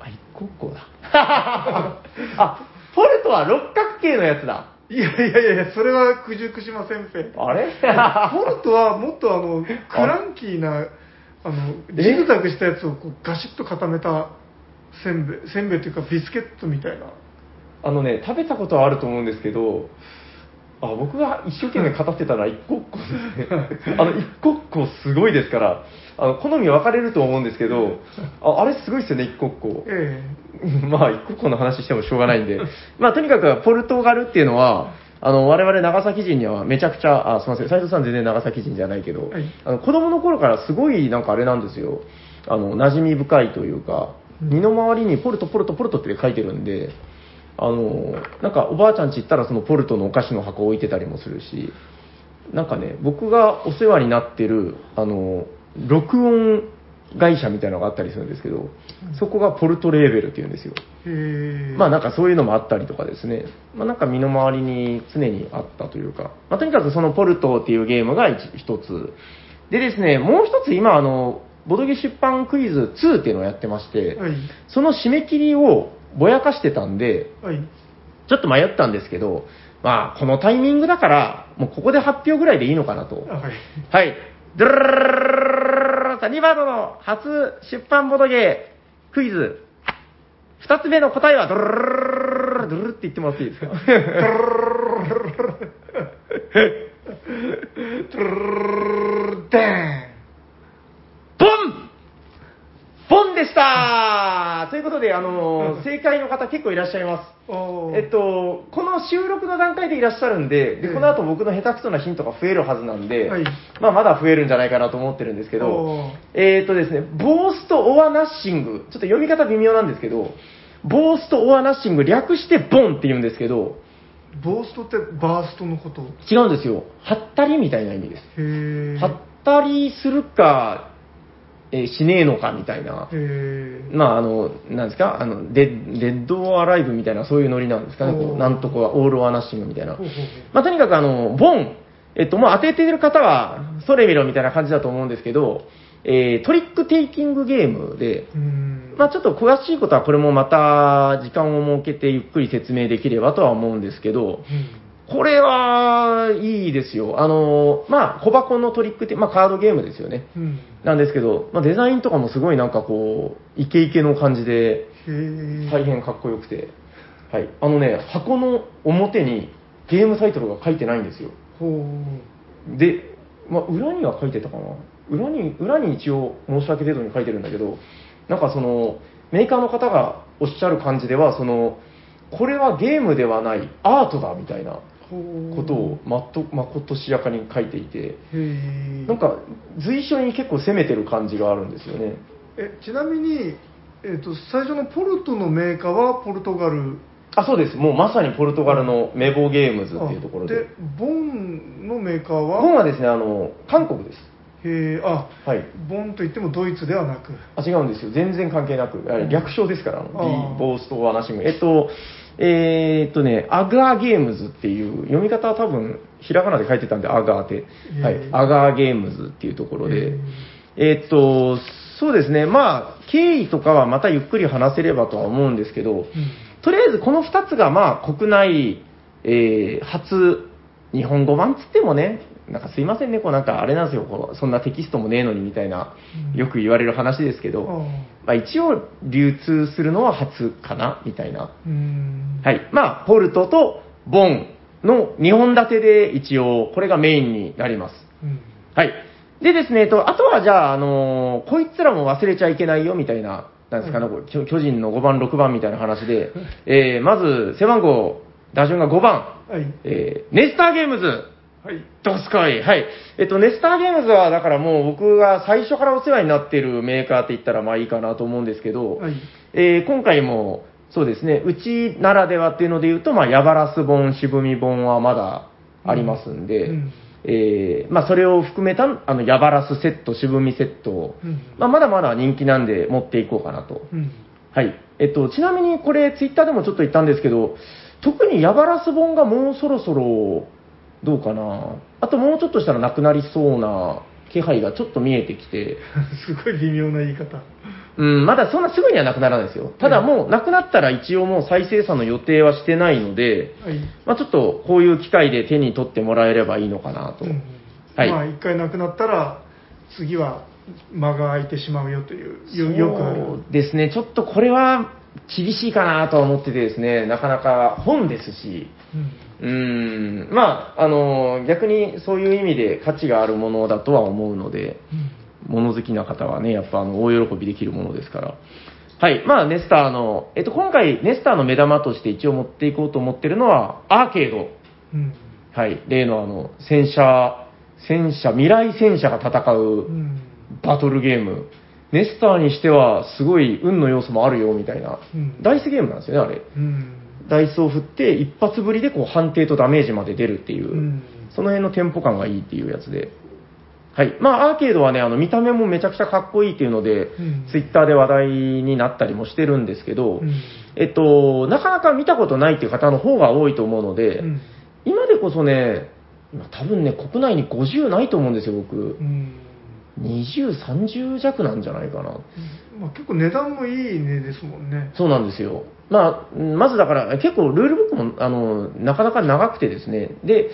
あ、一個一個だ。[LAUGHS] あ、ポルトは六角形のやつだ。いやいやいやいやそれは九十九島せんべいあれ？ポルトはもっとあの [LAUGHS] クランキーなあのえ？ジグザグしたやつをこうガシッと固めたせんべいせんべいというかビスケットみたいなあのね、食べたことはあると思うんですけど、あ僕が一生懸命語ってたのは一個一個ですね。あの、一個一個すごいですから、あの好み分かれると思うんですけど、ああれすごいですよね、一個一個。え [LAUGHS] まあ、一個一個の話してもしょうがないんで、まあ、とにかくポルトガルっていうのは、あの我々長崎人にはめちゃくちゃ、あすみません、斉藤さん全然長崎人じゃないけど、はい。あの子供の頃からすごいなんかあれなんですよ、あの馴染み深いというか、うん身の回りにポルト、ポルト、ポルトって書いてるんで、あのなんかおばあちゃんち行ったらそのポルトのお菓子の箱置いてたりもするし、なんかね、僕がお世話になってる、あの、録音会社みたいなのがあったりするんですけど、そこがポルトレーベルっていうんですよ。えへえまあなんかそういうのもあったりとかですね、まあなんか身の回りに常にあったというか、まあとにかくそのポルトっていうゲームが一一つ。でですね、もう一つ今あの、ボドゲ出版クイズ2っていうのをやってまして、はいその締め切りをぼやかしてたんで、はいちょっと迷ったんですけど、まあこのタイミングだから、もうここで発表ぐらいでいいのかなと。あはいはい。ドゥルルルルルルルルの初出版ボドゲークイズ。二つ目の答えはドゥルルルルルルルドゥルルって言ってもらっていいですかトゥルルルルルダボンボンでしたということで、あの、正解の方結構いらっしゃいます。えっと、この収録の段階でいらっしゃるんで、でええこの後僕の下手くそなヒントが増えるはずなんで、はい。まあまだ増えるんじゃないかなと思ってるんですけどえーっとですね、ボースト・オア・ナッシング、ちょっと読み方微妙なんですけど、ボースト・オア・ナッシング、略してボンって言うんですけど、ボーストってバーストのこと？違うんですよ。はったりみたいな意味です。はったりするか、えーしねえのかみたいな。まあ、あの、なんですか、あの、デッデッド・オア・ライブみたいな、そういうノリなんですかね、こうなんとかは、オール・オア・ナッシングみたいな。まあ、とにかく、あの、ボン、えっと、もう当ててる方は、それ見ろみたいな感じだと思うんですけど、えートリックテイキングゲームで、うん。まあちょっと詳しいことはこれもまた時間を設けてゆっくり説明できればとは思うんですけど、これはいいですよ。あの、まあ小箱のトリックって、まあカードゲームですよね。うん。うん。なんですけど、まあ、デザインとかもすごいなんかこう、イケイケの感じで。大変かっこよくて、はい。あのね、箱の表にゲームタイトルが書いてないんですよ。で、まあ、裏には書いてたかな裏に、裏に一応申し訳程度に書いてるんだけど、なんかその、メーカーの方がおっしゃる感じでは、その、これはゲームではないアートだみたいな。ことをまっと、まことしやかに書いていて。なんか随所に結構攻めてる感じがあるんですよね。え、ちなみに、えっ、と、最初のポルトのメーカーはポルトガル。あ、そうです。もうまさにポルトガルのメボゲームズっていうところで。で、ボンのメーカーは本はですね、あの、韓国です。へえ、あ、はい。ボンといってもドイツではなく。あ、違うんですよ。全然関係なく。略称ですから、あの、あーボースト、ワナシング。えっと、えーっとね、アガーゲームズっていう、読み方は多分、ひらがなで書いてたんで、アガーって。はいへ。ーアガーゲームズっていうところへでー。えーっと、そうですね。まあ、経緯とかはまたゆっくり話せればとは思うんですけど、うん。とりあえずこの2つがまあ国内、えー初日本語版つってもね、なんかすいませんね、こうなんかあれなんですよ、こうそんなテキストもねえのにみたいな、うんよく言われる話ですけど、あまあ、一応流通するのは初かな、みたいな。はい。まあ、ポルトとボンの2本立てで一応これがメインになります。うん。はい。でですね、と、あとはじゃあ、あのーこいつらも忘れちゃいけないよ、みたいな、なんですかね、巨巨人の5番、6番みたいな話で、えー、まず、背番号、打順が5番、はい。えー、ネスターゲームズ、はい。どすこい。はい。えっと、ネスターゲームズは、だからもう僕が最初からお世話になっているメーカーって言ったらまあいいかなと思うんですけど、はい。えー今回も、そうですね、うちならではっていうので言うと、まあ、ヤバラス本、渋み本はまだありますんで、うんえーまあ、それを含めた、あの、ヤバラスセット、渋みセットを、うん。まあ、まだまだ人気なんで持っていこうかなと。うん。はい。えっと、ちなみにこれ、ツイッターでもちょっと言ったんですけど、特にヤバラス本がもうそろそろ、どうかな。あともうちょっとしたらなくなりそうな気配がちょっと見えてきて、[LAUGHS] すごい微妙な言い方。うん、まだそんなすぐにはなくならないですよ。ただもう、なくなったら一応もう再生産の予定はしてないので、はい。まあちょっとこういう機会で手に取ってもらえればいいのかなと。うんはいまあ、一回なくなったら、次は間が空いてしまうよという、よよくある。そうですね、ちょっとこれは厳しいかなとは思っててですね、なかなか本ですし、うんうーん、まあ、あの、逆にそういう意味で価値があるものだとは思うので、物好きな方はね、やっぱあの、大喜びできるものですから。はい。まあ、ネスターの、えっと、今回、ネスターの目玉として一応持っていこうと思ってるのは、アーケード。うんはい。例のあの、戦車、戦車、未来戦車が戦ううんバトルゲーム。ネスターにしては、すごい運の要素もあるよ、みたいな。うんダイスゲームなんですよね、あれ。うんダイスを振って、一発振りでこう判定とダメージまで出るっていう、うんその辺のテンポ感がいいっていうやつで。はい。まあ、アーケードはね、あの、見た目もめちゃくちゃかっこいいっていうので、うんツイッターで話題になったりもしてるんですけど、うんえっと、なかなか見たことないっていう方の方が多いと思うので、うん今でこそね、今多分ね、国内に50ないと思うんですよ、僕う。ん20、30弱なんじゃないかな。まあ、結構値段もいい値ですもんね。そうなんですよ。まあ、まずだから、結構ルールブックも、あの、なかなか長くてですね、で、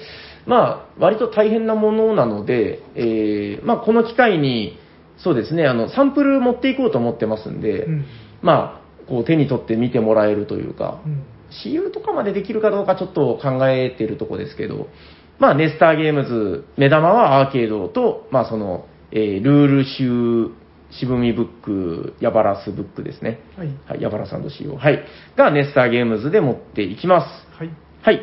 まあ、割と大変なものなので、えーまあ、この機会に、そうですね、あの、サンプル持っていこうと思ってますんで、うんまあ、こう手に取って見てもらえるというか、うん私有とかまでできるかどうかちょっと考えてるとこですけど、まあ、ネスターゲームズ、目玉はアーケードと、まあ、その、えールール集、渋みブック、ヤバラスブックですね。はいはい、ヤバラさんと仕様。はい。が、ネスターゲームズで持っていきます。はいはい。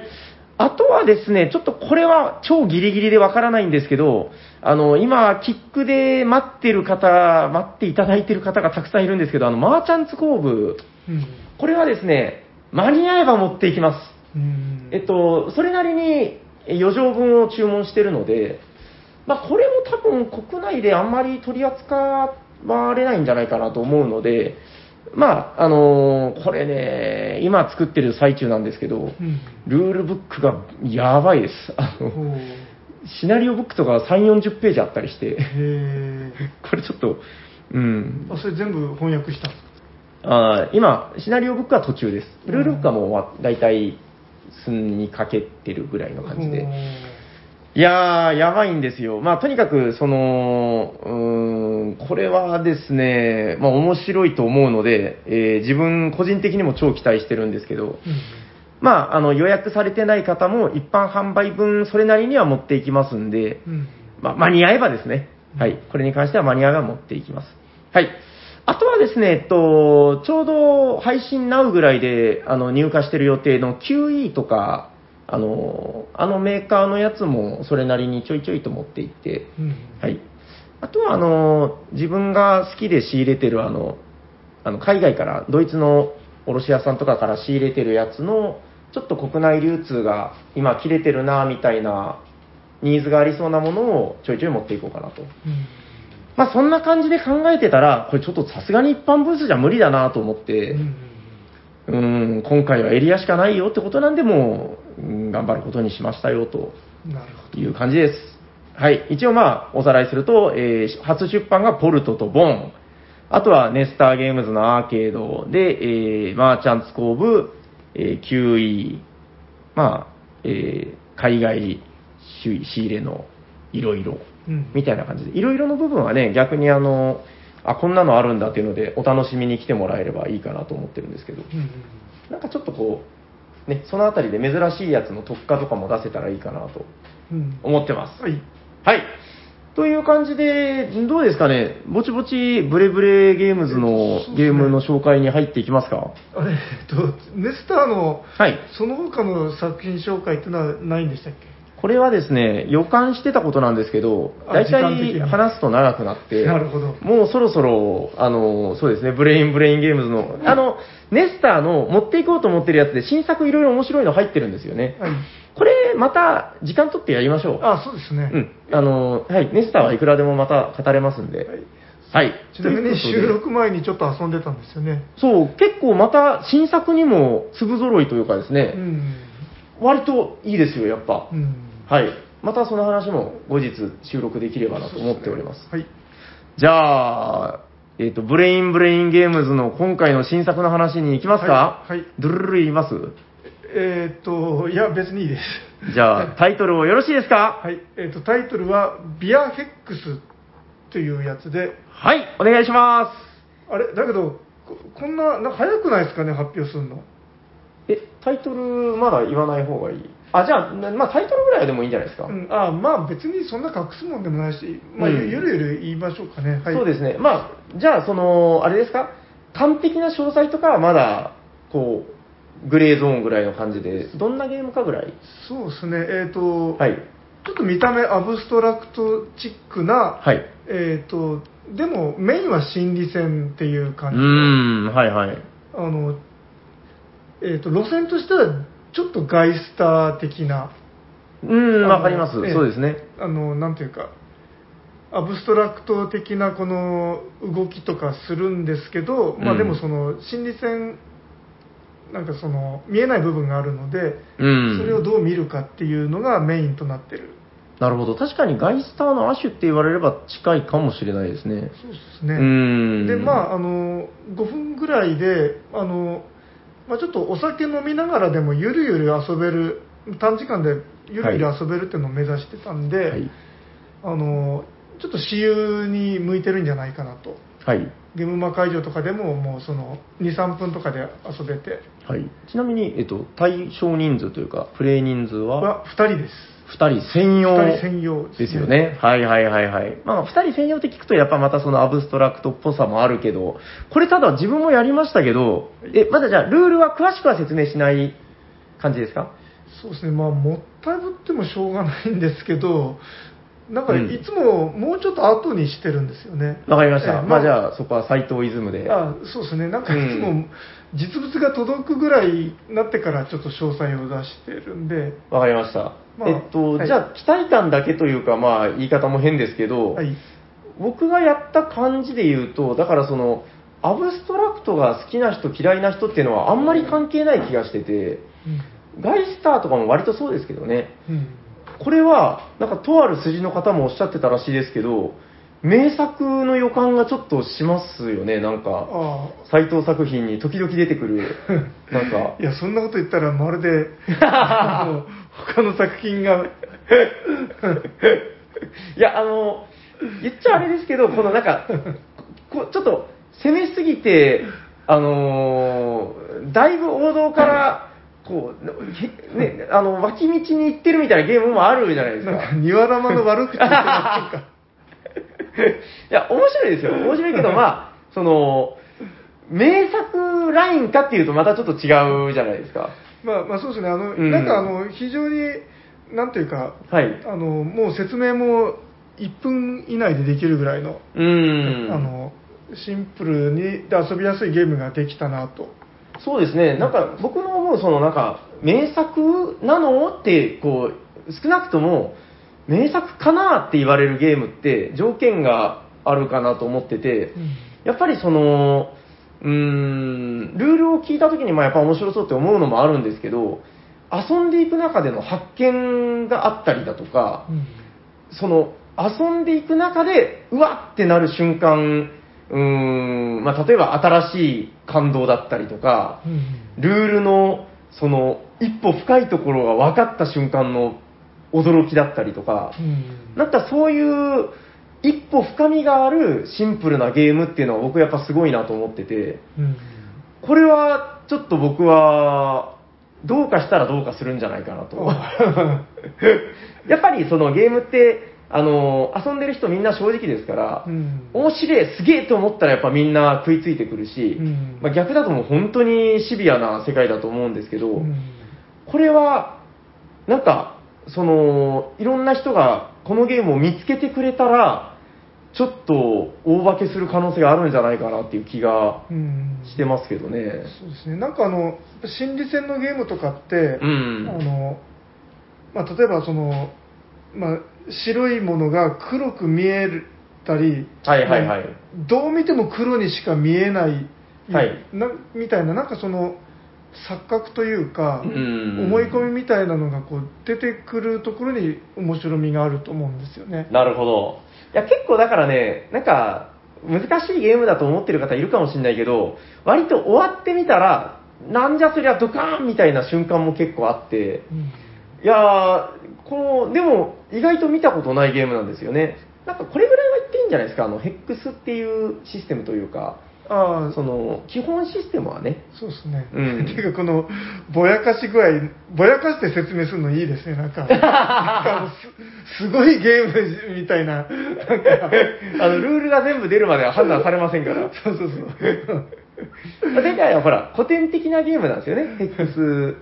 あとはですね、ちょっとこれは超ギリギリでわからないんですけど、あの、今、キックで待ってる方、待っていただいてる方がたくさんいるんですけど、あの、マーチャンツ工部、うんこれはですね、間に合えば持っていきます。うんえっと、それなりに余剰分を注文してるので、まあ、これも多分国内であんまり取り扱われないんじゃないかなと思うので、まあ、あのーこれね、今作ってる最中なんですけど、うんルールブックがやばいです。あのシナリオブックとか3、40ページあったりして。[LAUGHS] これちょっと、うん。あ、それ全部翻訳したあー今、シナリオブックは途中です。ルールブックはもうわ大体、済にかけてるぐらいの感じで。いやー、やばいんですよ。まあ、とにかく、その、うーん、これはですね、まあ、面白いと思うので、えー自分個人的にも超期待してるんですけど、うんまあ、あの、予約されてない方も一般販売分それなりには持っていきますんで、うん。まあ、間に合えばですね。はい。これに関しては間に合えば持っていきます。はい。あとはですね、えっと、ちょうど配信なうぐらいで、あの、入荷してる予定の QE とか、あの、あのメーカーのやつもそれなりにちょいちょいと持っていって、うん。はい。あとは、あの、自分が好きで仕入れてる、あの、あの海外から、ドイツの卸屋さんとかから仕入れてるやつの、ちょっと国内流通が今切れてるな、みたいな、ニーズがありそうなものをちょいちょい持っていこうかなと。うんまあそんな感じで考えてたら、これちょっとさすがに一般ブースじゃ無理だなと思って、うんうーん、今回はエリアしかないよってことなんで、も頑張ることにしましたよと。いう感じです。はい。一応まあ、おさらいすると、えー初出版がポルトとボン。あとはネスターゲームズのアーケードで、えーマーチャンツコーブ、えー QE、まあ、えー海外仕仕入れのいろいろ、うん。みたいな感じで、いろいろの部分はね、逆にあの、あ、こんなのあるんだっていうので、お楽しみに来てもらえればいいかなと思ってるんですけど、うん。なんかちょっとこう、ね、そのあたりで珍しいやつの特化とかも出せたらいいかなとうん思ってます。はいはい。という感じで、どうですかね、ぼちぼちブレブレゲームズのゲームの紹介に入っていきますか？あれえっとネスターのはい。その他の作品紹介っていうのはないんでしたっけ？これはですね、予感してたことなんですけど、あ大体話すと長くなって、なるほどもうそろそろ、あの、そうですね、ブレインブレインゲームズの、あの、ネスターの持っていこうと思ってるやつで新作いろいろ面白いの入ってるんですよね。はいこれ、また時間取ってやりましょう。あそうですね、うん。あの、はい、ネスターはいくらでもまた語れますんで。はい。ちなみに収録前にちょっと遊んでたんですよねそう、結構また新作にも粒揃いというかですね、うん割といいですよ、やっぱ。うんはい。またその話も後日収録できればなと思っております。はい。じゃあ、えっ、と、ブレインブレインゲームズの今回の新作の話に行きますか？はい。はい。ドゥルルル言います？えーっといや別にいいです。じゃあ、タイトルをよろしいですか？はい。えーっとタイトルは「ビアヘックス」というやつで。はい、お願いしまあれ？だけどここんななんか早くないですかね？発表するの。す。え、タイトルまだ言わない方がいいあ、じゃあ、なまあタイトルぐらいはでもいいんじゃないですか。うん、あまあ別にそんな隠すもんでもないし、まあ、うんゆゆるゆる言いましょうかね、はい、そうですね。まあ、じゃあ、その、あれですか？完璧な詳細とかはまだ、こう、グレーゾーンぐらいの感じで、どんなゲームかぐらい？そうですねえっ、と、はい。ちょっと見た目アブストラクトチックな、はい。えっ、とでもメインは心理戦っていうう感じでーん、はいはい。あの、えっと路線としてはちょっとガイスター的なうーん、わかります。ええそうですね。あのなんていうかアブストラクト的なこの動きとかするんですけど、まあうんでもその心理戦なんかその見えない部分があるので、うん。それをどう見るかっていうのがメインとなってるなるほど。確かにガイスターの亜種って言われれば近いかもしれないですね。そうですね、うーん。でまああの5分ぐらいであの、まあ、ちょっとお酒飲みながらでもゆるゆる遊べる短時間でゆるゆる遊べるっていうのを目指してたんで、はい。あのちょっと私有に向いてるんじゃないかなとはい。ゲームマ会場とかでももうその23分とかで遊べてはい。ちなみに、えっと、対象人数というか、プレイ人数は？は2人です2人専用2人専用ですねですよね。はいはいはいはい。まあ、2人専用って聞くと、やっぱまたそのアブストラクトっぽさもあるけど、これただ自分もやりましたけど、え、まだじゃあ、ルールは詳しくは説明しない感じですか？そうですねまあもったいぶってもしょうがないんですけどなんかうんいつももうちょっと後にしてるんですよねわかりました。ええまあじゃあ、そこは斎藤イズムで。あそうですね、なんかいつもうん実物が届くぐらいになってからちょっと詳細を出してるんで、わかりました。まあえっと、はい。じゃあ、期待感だけというか、まあ、言い方も変ですけど、はい、僕がやった感じで言うと、だからその、アブストラクトが好きな人、嫌いな人っていうのはあんまり関係ない気がしてて、ガイスターとかも割とそうですけどね。うん。これは、なんかとある筋の方もおっしゃってたらしいですけど、名作の予感がちょっとしますよね、なんか。あ斎藤作品に時々出てくる、[LAUGHS] なんかあ。いやそんなこと言ったらまるで [LAUGHS] 他の作品がいや、あの、言っちゃあれですけど、このなんか、こちょっと攻めすぎて、あのーだいぶ王道から、こう、へね、あの、脇道に行ってるみたいなゲームもあるじゃないですか。なんか庭玉の悪口言ってませんかいや、面白いですよ。面白いけど、まあ、その、名作ラインかっていうとまたちょっと違うじゃないですか。まあまあそうですねあの、うんなんかあの非常になんていうかはい。あのもう説明も1分以内でできるぐらいの,、うーん。あのシンプルにで遊びやすいゲームができたなとそうですね、なんか僕の思う、そのなんか、名作なのって、こう、少なくとも、名作かなって言われるゲームって、条件があるかなと思ってて、やっぱりその、うーん、ルールを聞いたときに、まあやっぱ面白そうって思うのもあるんですけど、遊んでいく中での発見があったりだとか、うん。その、遊んでいく中で、うわってなる瞬間、うーん、まあ、例えば新しい感動だったりとか、うん。ルールの、その、一歩深いところが分かった瞬間の驚きだったりとか、うん。なんかそういう、一歩深みがあるシンプルなゲームっていうのは僕やっぱすごいなと思ってて、うん。これはちょっと僕は、どうかしたらどうかするんじゃないかなと。[LAUGHS] やっぱりそのゲームって、あの、遊んでる人みんな正直ですから、うん。面白い、すげえと思ったらやっぱみんな食いついてくるし、うん。まあ、逆だともう本当にシビアな世界だと思うんですけど、うん。これは、なんか、その、いろんな人がこのゲームを見つけてくれたら、ちょっと大化けする可能性があるんじゃないかなっていう気がうん。してますけどね。そうですね。なんかあの心理戦のゲームとかって、うん。あのまあ、例えばその、まあ、白いものが黒く見えたり、はいはいはい。まあどう見ても黒にしか見えない、はい。なみたいななんかその錯覚というか、うん思い込みみたいなのがこう出てくるところに面白みがあると思うんですよね。なるほど。いや、結構だからね、なんか、難しいゲームだと思ってる方いるかもしれないけど、割と終わってみたら、なんじゃそりゃドカーンみたいな瞬間も結構あって、うんいやー、この、でも、意外と見たことないゲームなんですよね。なんかこれぐらいは言っていいんじゃないですか、あの、ヘックスっていうシステムというか、ああその、基本システムはね、そうですね。うん [LAUGHS] ていうか、この、ぼやかし具合、ぼやかして説明するのいいですね、なんか。なんかすすごいゲームみたいな、なんか、あの、ルールが全部出るまでは判断されませんから。[LAUGHS] そうそうそう。前回はほら、古典的なゲームなんですよね、[LAUGHS] ヘックス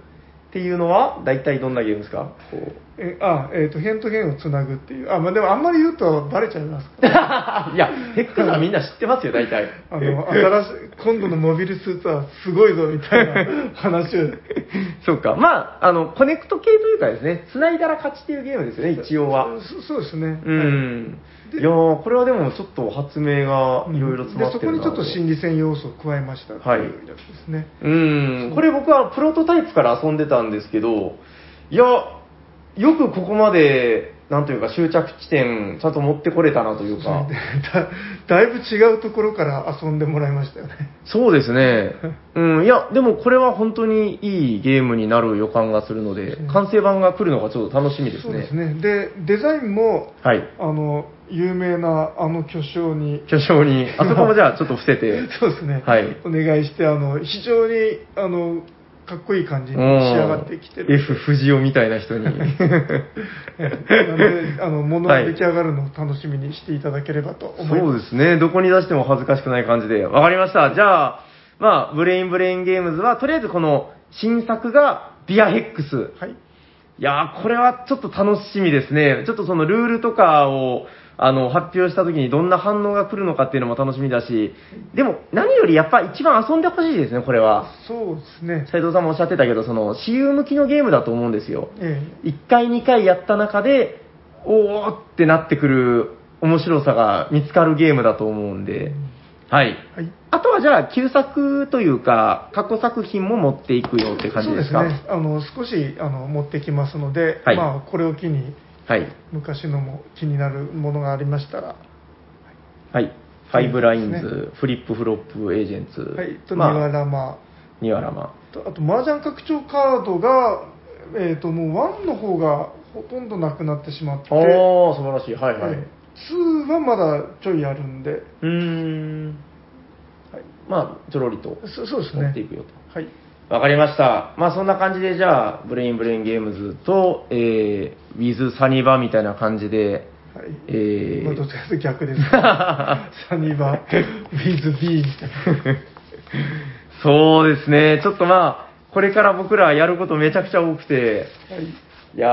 っていうのは、大体どんなゲームですか？こうえあ、えっ、と、辺と辺をつなぐっていう。あ、まあ、でもあんまり言うとバレちゃいますから。[LAUGHS] いや、ヘックスはみんな知ってますよ、大体。[LAUGHS] あの、新しい、今度のモビルスーツはすごいぞ、みたいな話を。[LAUGHS] そうか。まあ、あの、コネクト系というかですね、繋いだら勝ちっていうゲームですよね、一応は。そそうですね。うん。でいやー、これはでもちょっと発明がいろいろ詰まってるなでそこにちょっと心理戦要素を加えましたっていうやつですね。うん、これ僕はプロトタイプから遊んでたんですけど、いや、よくここまで、なんというか終着地点、ちゃんと持ってこれたなというか。だ [LAUGHS] だいぶ違うところから遊んでもらいましたよね。そうですね。[LAUGHS] うん、いや、でもこれは本当にいいゲームになる予感がするので、完成版が来るのがちょっと楽しみですね。そうですね。で、デザインも、はい。あの、有名なあの巨匠に、巨匠に、あそこもじゃあちょっと伏せて。[LAUGHS] そうですね。はいお願いして、あの、非常に、あの、かっこいい感じに仕上がってきてる。F 藤尾みたいな人に。[LAUGHS] なので、あの、ものが出来上がるのを楽しみにしていただければと思いそうます。ですね。どこに出しても恥ずかしくない感じで。わかりました。じゃあ、まあ、ブレインブレインゲームズは、とりあえずこの新作がビアヘックス。はい。いやー、これはちょっと楽しみですね。ちょっとそのルールとかを、あの、発表した時にどんな反応が来るのかっていうのも楽しみだし、でも何よりやっぱ一番遊んでほしいですね、これは。そうですね。斉藤さんもおっしゃってたけど、その、私有向きのゲームだと思うんですよ。え1回2回やった中で、おーってなってくる面白さが見つかるゲームだと思うんで、はい。えはい。あとはじゃあ、旧作というか、過去作品も持っていくよって感じですか？そうですね。あの、少し、あの、持ってきますので、はいまあ、これを機に、はい。昔のも気になるものがありましたら、はい。ファイブラインズ、フリップフロップエージェンツ。はい、とまあニワラマ、ニワラマ。とあと麻雀拡張カードが、えー、ともう1の方がほとんどなくなってしまって、ああ、素晴らしい。はいはい。えー2はまだちょいあるんで、うーん。はい、まあ、ちょろりとそそうですね持っていくよと。はい、わかりました。まあそんな感じでじゃあ、ブレインブレインゲームズと、えー、ウィズサニバみたいな感じで、はいえまあ、どっー、ちかというと逆です。[LAUGHS] サニバ、ウィズビーみたいな。そうですね。ちょっとまあ、これから僕らやることめちゃくちゃ多くて、はいいやー、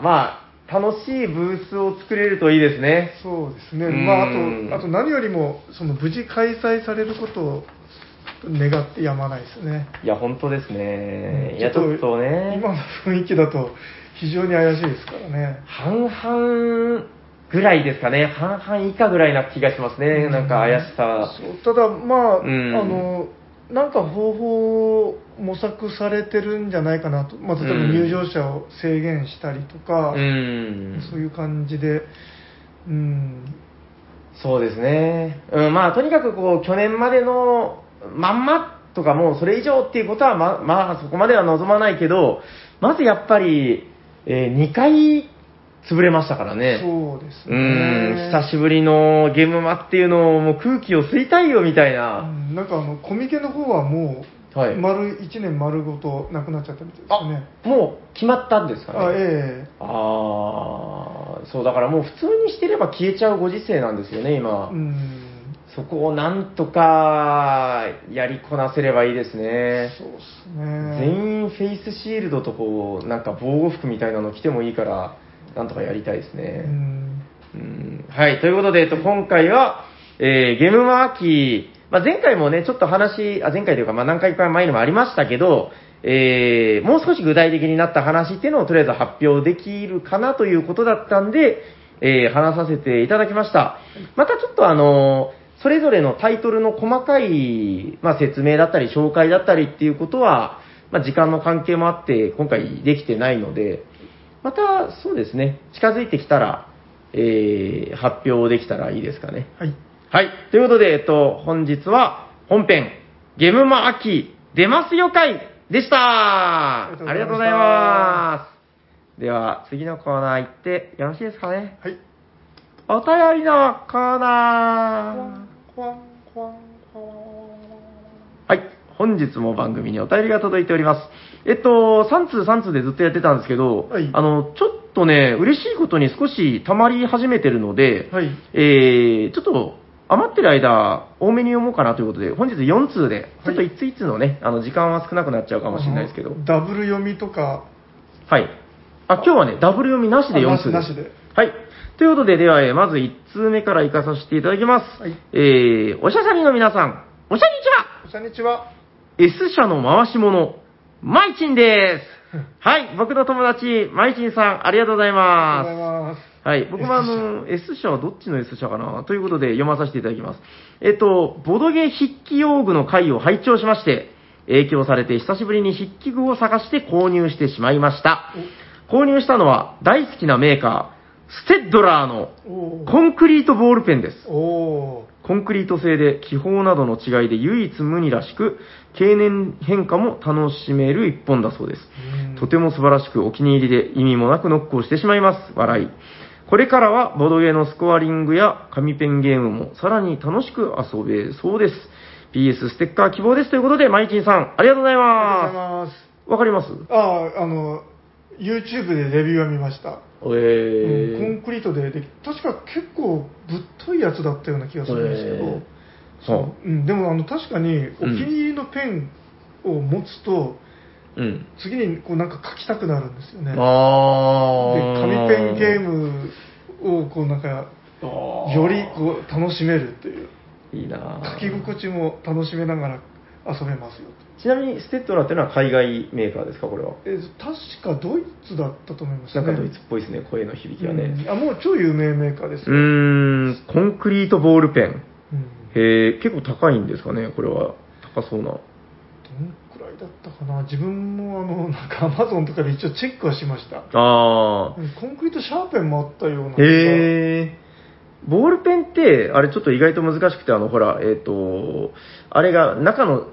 まあ、楽しいブースを作れるといいですね。そうですね、うんまあ、あとあと何よりもその無事開催されることを願ってやまないですね。いや、本当ですね。うんいや、ちょっとね、今の雰囲気だと非常に怪しいですからね。半々ぐらいですかね。半々以下ぐらいな気がしますね。なんか怪しさ。ただ、まあ、うんあの、なんか方法を模索されてるんじゃないかなと、まあ、例えばうん入場者を制限したりとか、うん。そういう感じで、うん、そうですね。うん、まあ、とにかくこう、去年までのまんまとかもうそれ以上っていうことは、ま、まあ、そこまでは望まないけど、まずやっぱり、え2回潰れましたからね。そうですうね。ん、久しぶりのゲームマっていうのをもう空気を吸いたいよみたいうな。んなんかあのコミケの方はもう、はい丸1年丸ごとなくなっちゃったみたいですね。あ、もう決まったんですかね。あええああ、そう、だからもう普通にしてれば消えちゃうご時世なんですよね、今。うん、そこをなんとかやりこなせればいいですね。そうですね。全員フェイスシールドとこう、なんか防護服みたいなの着てもいいから、なんとかやりたいですうね。ん、うんはい、ということで、えっと、今回は、えーゲームマーキー、まあ、前回もね、ちょっと話、あ、前回というか、まあ、何回か前にもありましたけど、えーもう少し具体的になった話っていうのをとりあえず発表できるかなということだったんで、えー話させていただきました。またちょっとあのそれぞれのタイトルの細かい、まあ、説明だったり、紹介だったりっていうことは、まあ、時間の関係もあって、今回できてないので、また、そうですね、近づいてきたら、えー発表できたらいいですかね。はい。はい。ということで、えっと、本日は本編、ゲームマ秋出ますよ会でしたあありりがとうございます。では、次のコーナー行ってよろしいですかね。はい。お便りのコーナー。はい。本日も番組にお便りが届いております。えっと、3通3通でずっとやってたんですけど、はいあの、ちょっとね、嬉しいことに少し溜まり始めてるので、はい。えー、ちょっと余ってる間、多めに読もうかなということで、本日4通で、ちょっと1通1通のね、あの、時間は少なくなっちゃうかもしれないですけど、ダブル読みとか、はい。あ、今日はね、ダブル読みなしで4通なしではい。ということで、では、えーまず1通目から行かさせていただきます。はいえー、おしゃさりの皆さん、おしゃにちはこんにちは。S 社の回し物、マイチンです。[LAUGHS] はい、僕の友達、マイチンさん、ありがとうございあますりがとう。ございます。はい。僕もあの、S 社はどっちの S 社かな？ということで読まさせていただきます。えっと、ボドゲ筆記用具の回を拝聴しまして、影響されて久しぶりに筆記具を探して購入してしまいました。購入したのは大好きなメーカー、ステッドラーのコンクリートボールペンです。コンクリート製で気泡などの違いで唯一無二らしく、経年変化も楽しめる一本だそうです。うんとても素晴らしくお気に入りで意味もなくノックをしてしまいます。笑い。これからはボードゲーのスコアリングや紙ペンゲームもさらに楽しく遊べそうです。PS ステッカー希望ですということで、マイチンさん、ありがとうございありがとうございま。す。わかります？ああ、あの、YouTube でレビューは見ました。えうんコーンクリートででき確か結構ぶっといやつだったような気がするんですけど、へーそううん、でもあの確かにお気に入りのペンを持つと、うん。次にこうなんか書きたくなるんですよね。であー。紙ペンゲームをこうなんかよりこう楽しめるっていういいなぁ書き心地も楽しめながら遊べますよちなみにステッドラーっていうのは海外メーカーですか、これは？え確かドイツだったと思いますねなんかドイツっぽいですね、声の響きがね。うんあもう超有名メーカーですうん、コンクリートボールペン。うんへえ、結構高いんですかね、これは。高そうな。どんくらいいだったかな自分もあの [LAUGHS] なんかアマゾンとかで一応チェックはしましたああ。うんコンクリートシャーペンもあったようなへえ。ボールペンって、あれちょっと意外と難しくて、あの、ほら、えっ、と、あれが、中の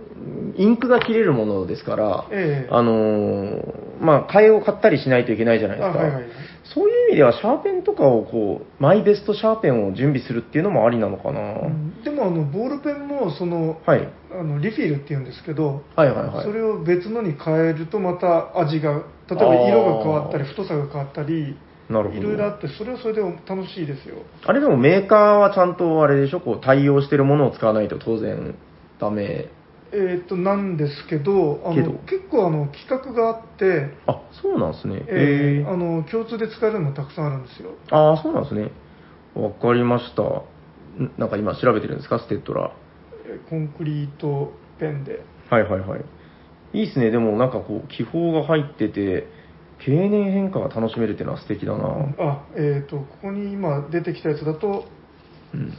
インクが切れるものですから、ええあのーまあ、替えを買ったりしないといけないじゃないですか。あはいはいそういう意味では、シャーペンとかをこう、マイベストシャーペンを準備するっていうのもありなのかな。うんでもあのボールペンもそのはい。あのリフィルっていうんですけど、はいはいはい。それを別のに変えるとまた味が例えば色が変わったり太さが変わったりなるほど。いろいろあってそれはそれで楽しいですよあれでもメーカーはちゃんとあれでしょ、こう対応してるものを使わないと当然ダメ。えっ、となんですけどあのけど結構あの企画があって、あ、そうなんですね。へーえーあの共通で使えるのたくさんあるんですよああ、そうなんですね。わかりました。んなんか今調べてるんですか、ステッドラえーコンクリートペンではいはいはい。いいですね。でもなんかこう、気泡が入ってて、経年変化が楽しめるっていうのは素敵だな。あえっ、とここに今出てきたやつだとうん。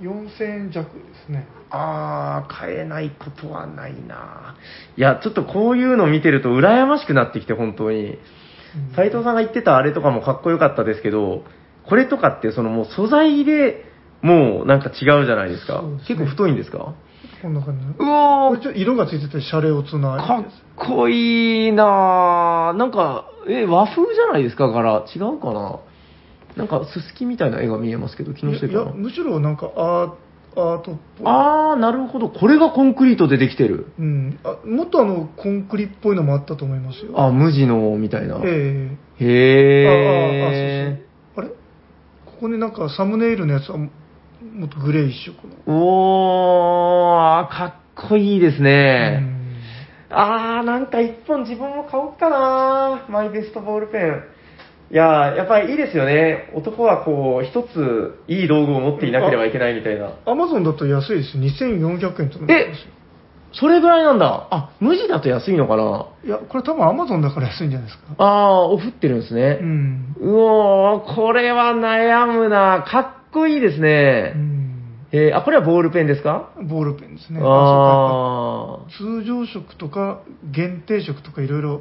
4000円弱ですねああ、買えないことはないな。いや、ちょっとこういうの見てると羨ましくなってきて、本当に。斉藤さんが言ってたあれとかもかっこよかったですけど、これとかってそのもう素材でもうなんか違うじゃないですか。ね結構太いんですか？こんな感じのうおこれちょっと色がついててシャレオツなかっこいいなぁ。なんか、え、和風じゃないですか？柄。違うかな？なんか、すすきみたいな絵が見えますけど、気のせいいや。むしろなんかアーアートっぽいあー、なるほど。これがコンクリートでできてる。うん、あもっとあのコンクリっぽいのもあったと思いますよあ、無地の、みたいな。ええへあああそうそうあれ？ここになんかサムネイルのやつはももっとグレー一色のー。おー、かっこいいですね。うんあー、なんか一本自分も買おうかなマイベストボールペン。いやー、やっぱりいいですよね。男はこう、一ついい道具を持っていなければいけないみたいな。アマゾンだと安いですよ2400円となってますよそれぐらいなんだ。あ、無地だと安いのかないやこれ多分アマゾンだから安いんじゃないですかあー、オフってるんですねう。ん、うおー、これは悩むな。かっこいいですうね。ん、えーあ、これはボールペンですか？ボールペンですねあそうか通常色とか限定色とかいろいろー。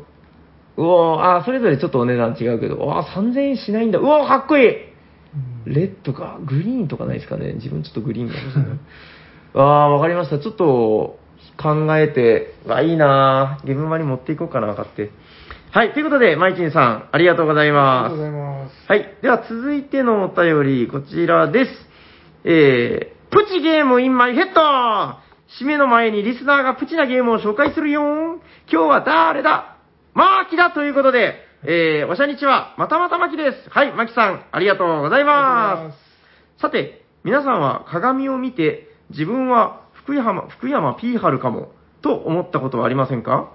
うおー、あー、それぞれちょっとお値段違うけど、わー、3000円しないんだ。うおー、かっこいい。レッドか、グリーンとかないですかね？自分ちょっとグリーンが欲しいな。[LAUGHS] あー、わかりました。ちょっと考えて、わ、いいなーゲームマに持っていこうかな、買って。はい、ということで、マイチンさん、ありがとうございありますがとうご。ざいますはい。では続いてのお便り、こちらです。えー、プチゲームインマイヘッド締めの前にリスナーがプチなゲームを紹介するよ今日は誰だ？マーキだということで、えー、おしゃにちは、またまたまきです。はい、マキさん、ありがとうございま。ますさて、皆さんは鏡を見て、自分は福山、福山 P 春かも、と思ったことはありませんか？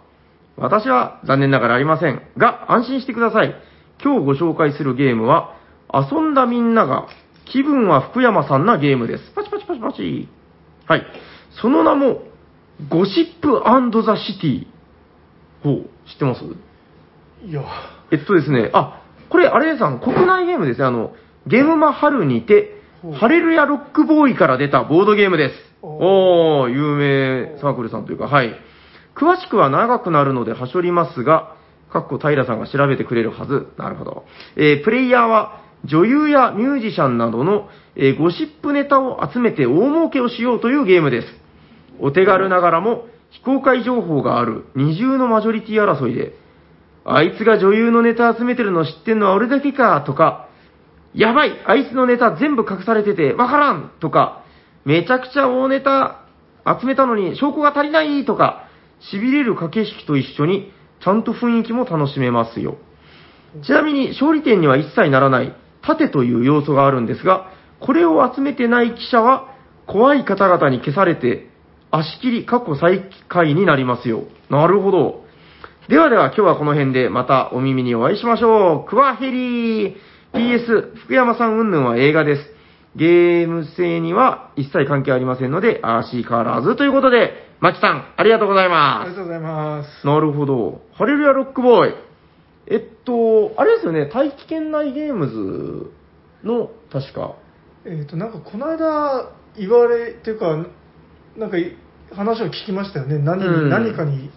私は残念ながらありません。が、安心してください。今日ご紹介するゲームは、遊んだみんなが、気分は福山さんなゲームです。パチパチパチパチ。はい。その名も、ゴシップザ・シティ。ほう、知ってます？いやえっとですね、あ、これ、あれさん、国内ゲームですね。あの、ゲームマ春にてハレルヤロックボーイから出たボードゲームです。おおー、有名サークルさんというか、はい。詳しくは長くなるのではしょりますが、かっこ平さんが調べてくれるはず。なるほど。えープレイヤーは、女優やミュージシャンなどの、えーゴシップネタを集めて大儲けをしようというゲームです。お手軽ながらも、非公開情報がある二重のマジョリティ争いで、あいつが女優のネタ集めてるの知ってんのは俺だけか、とか、やばいあいつのネタ全部隠されててわからんとか、めちゃくちゃ大ネタ集めたのに証拠が足りないとか、痺れる駆け引きと一緒に、ちゃんと雰囲気も楽しめますよ。ちなみに勝利点には一切ならない盾という要素があるんですが、これを集めてない記者は怖い方々に消されて足切り過去最下位になりますよ。なるほど。ではでは今日はこの辺でまたお耳にお会いしましょう。クワヘリー PS 福山さん云々は映画です。ゲーム性には一切関係ありませんので、アーシー変わらずということで、マキさん、ありがとうございあますりが。とうございますなるほど。ハレルヤロックボーイ。えっと、あれですよね、大気圏内ゲームズの、確か。えっ、となんかこの間言われっていうかなんかい話を聞きましたよね何に、うん何かに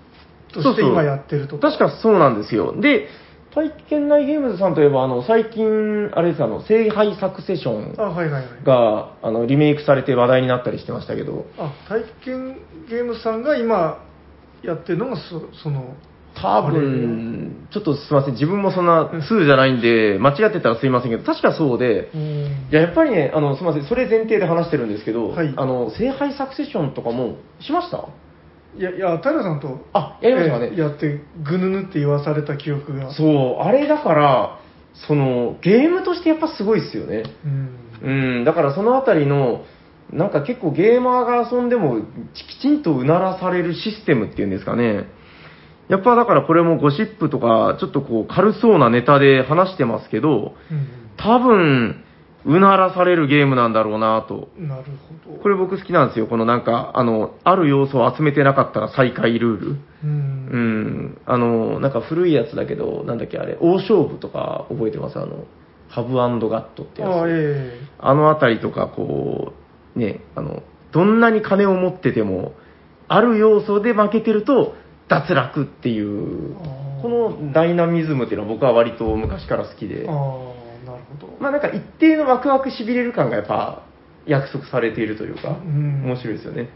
として今やってると確かそうなんですよ。で、体験内ゲームズさんといえば、あの、最近、あれです、あの、聖杯サクセションあはいはいはい。が、あの、リメイクされて話題になったりしてましたけど、あ体験ゲームさんが今やってるのがそその多分、ちょっとすいません、自分もそんな2じゃないんで、間違ってたらすいませんけど、確かそうで、うん。いや、やっぱりね、あの、すみません、それ前提で話してるんですけど、はい。あの、聖杯サクセションとかもしました？いやいや平さんとあ、やりましたかねえ。えやってぐぬぬって言わされた記憶がそう、あれだから、その、ゲームとしてやっぱすごいですよね。うんうん、だからそのあたりの、なんか結構ゲーマーが遊んでもきちんとうならされるシステムっていうんですかね。やっぱだからこれもゴシップとか、ちょっとこう軽そうなネタで話してますけど、うん多分、うならされるゲームなんだろうなと。うんなるほどこれ僕好きなんですよ。このなんか、あの、ある要素を集めてなかったら再開ルール。ううんん。あの、なんか古いやつだけど、なんだっけあれ、大勝負とか覚えてます？あの、ハブガットってやつ。あえあのあたりとか、こう、ね、あの、どんなに金を持ってても、ある要素で負けてると、脱落っていうこのダイナミズムっていうのは僕は割と昔から好きでえ、ああなるほどまあなんか一定のワクワクしびれる感がやっぱ約束されているというか、うん面白いですよね。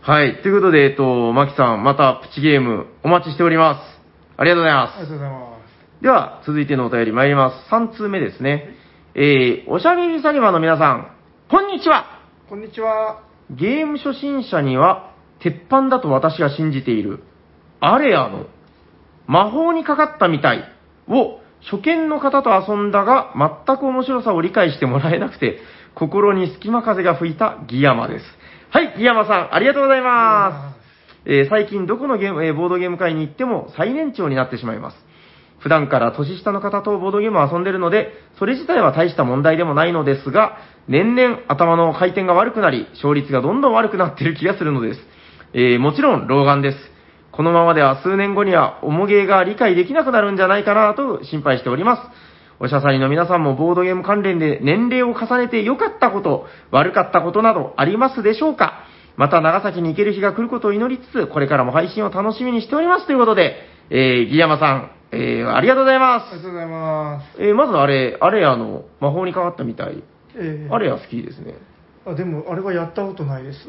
はい。ということで、えっと、マキさん、またプチゲームお待ちしております。ありがとうございますありが。とうございますでは、続いてのお便り参ります。3通目ですね。えー、おしゃべりサニバーの皆さん、こんにちはこんにちはゲーム初心者には、鉄板だと私が信じている、アレアの、魔法にかかったみたいを、初見の方と遊んだが、全く面白さを理解してもらえなくて、心に隙間風が吹いたギヤマです。はい、ギヤマさん、ありがとうございます。えー最近どこのゲーム、えーボードゲーム会に行っても最年長になってしまいます。普段から年下の方とボードゲームを遊んでるので、それ自体は大した問題でもないのですが、年々頭の回転が悪くなり、勝率がどんどん悪くなっている気がするのです。えーもちろん老眼です。このままでは数年後には重げが理解できなくなるんじゃないかなと心配しております。おしゃさりの皆さんもボードゲーム関連で年齢を重ねて良かったこと、悪かったことなどありますでしょうかまた長崎に行ける日が来ることを祈りつつ、これからも配信を楽しみにしておりますということで、えー、ギヤマさん、えー、ありがとうございまありがとうございますす。えー、まずあれ、あれあの、魔法にかかったみたい。ええあれは好きですね。あでもあれはやったことないです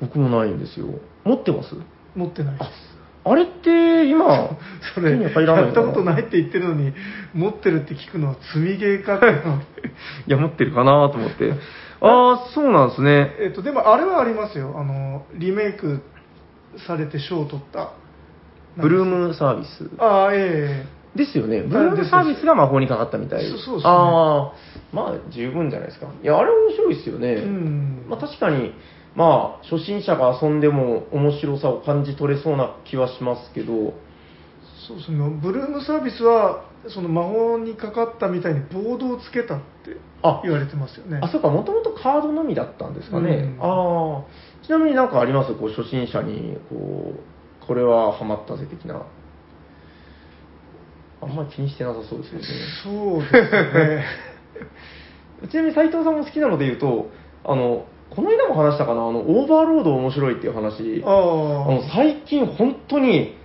僕もないんですよ。持ってます？持ってないですあれって今、[LAUGHS] それ手に入らないのかなやったことないって言ってるのに持ってるって聞くのは積みゲーかっていうの [LAUGHS] いや、持ってるかなと思って。[LAUGHS] ああ、そうなんですね。えっとでもあれはありますよあのリメイクされて賞を取ったブルームサービス。ああえですよね。ブルームサービスが魔法にかかったみたい。そうそうですねああ、まあ十分じゃないですか。いや、あれ面白いですよね。えうんまあ確かに、まあ初心者が遊んでも面白さを感じ取れそうな気はしますけど、そうですね。ブルームサービスはその魔法にかかったみたいにボードをつけたってあ言われてますよね。あ、そうか、もともとカードのみだったんですかね。うん。ああ、ちなみになんかあります？こう初心者に、こう、これはハマったぜ的な。あんまり気にしてなさそうですよね。そうですね。[LAUGHS] ちなみに斉藤さんも好きなので言うと、あの、この間も話したかな、あの、オーバーロード面白いっていう話。ああのあ最近本当に、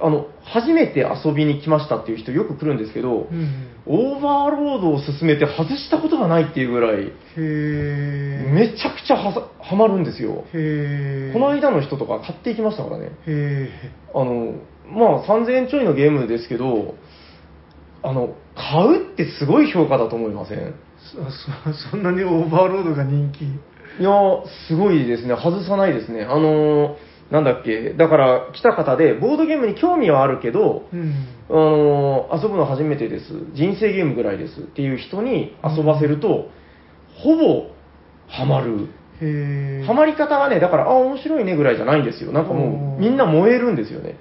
あの、初めて遊びに来ましたっていう人よく来るんですけど、うんオーバーロードを勧めて外したことがないっていうぐらい、めちゃくちゃはさハマるんですよ。この間の人とか買っていきましたからね。へあの、まあ3000円ちょいのゲームですけど、あの、買うってすごい評価だと思いません？そ [LAUGHS] んなにオーバーロードが人気？いやー、すごいですね。外さないですね。あのーなんだっけ、だから来た方で、ボードゲームに興味はあるけど、うんあのー遊ぶの初めてです。人生ゲームぐらいですっていう人に遊ばせると、ほぼハマる。ハマり方がね、だから、あ、面白いねぐらいじゃないんですよ。なんかもう、みんな燃えるんですよね。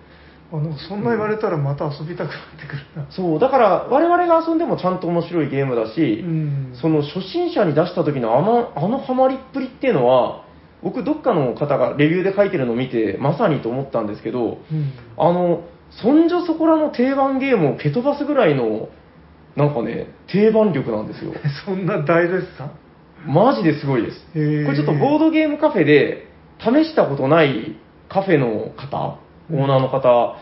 あなんかそんな言われたらまた遊びたくなってくるな。そう、だから、我々が遊んでもちゃんと面白いゲームだし、うん。その初心者に出した時のあのあのハマりっぷりっていうのは、僕、どっかの方がレビューで書いてるのを見て、まさにと思ったんですけど、うん。あの、そんじょそこらの定番ゲームを蹴飛ばすぐらいの、なんかね、定番力なんですよ。[LAUGHS] そんな大絶賛？マジですごいです。へー。これちょっとボードゲームカフェで試したことないカフェの方、オーナーの方、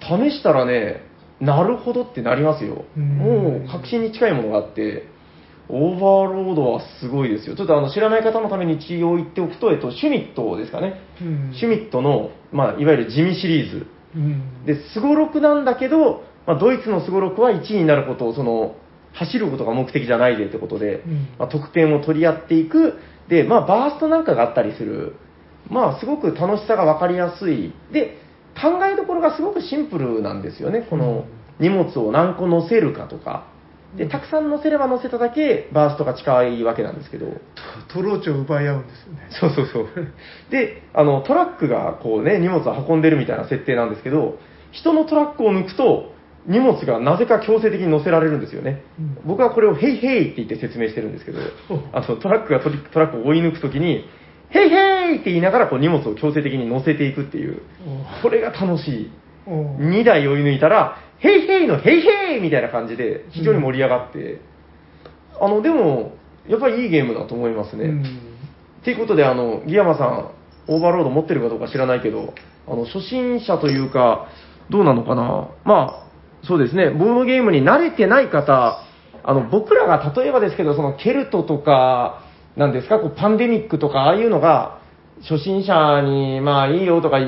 試したらね、なるほどってなりますよ。うんもう確信に近いものがあって、オーバーロードはすごいですよ。ちょっとあの知らない方のために一応言っておくと、えっと、シュミットですかね。うんシュミットの、まあ、いわゆる地味シリーズ。うんで、スゴロクなんだけど、まあ、ドイツのスゴロクは1位になることを、その、走ることが目的じゃないでってことで、うんまあ、得点を取り合っていく。で、まあ、バーストなんかがあったりする。まあ、すごく楽しさが分かりやすい。で、考えどころがすごくシンプルなんですよね。この荷物を何個乗せるかとか。で、たくさん乗せれば乗せただけバーストが近いわけなんですけど。トローチを奪い合うんですよね。そうそうそう。[LAUGHS] で、あの、トラックがこうね、荷物を運んでるみたいな設定なんですけど、人のトラックを抜くと、荷物がなぜか強制的に乗せられるんですよね。うん僕はこれをヘイヘイって言って説明してるんですけど、あの、トラックがトラックを追い抜くときに、ヘイヘイって言いながらこう荷物を強制的に乗せていくっていう、これが楽しい。おお2台追い抜いたら、ヘイヘイのヘイヘイみたいな感じで非常に盛り上がって、あの、でも、やっぱりいいゲームだと思いますね。うん。ということで、あの、ギヤマさん、オーバーロード持ってるかどうか知らないけど、あの、初心者というか、どうなのかな。まあ、そうですね、ボードゲームに慣れてない方、あの、僕らが例えばですけど、その、ケルトとか、なんですか、こう、パンデミックとか、ああいうのが、初心者に、まあ、いいよとか、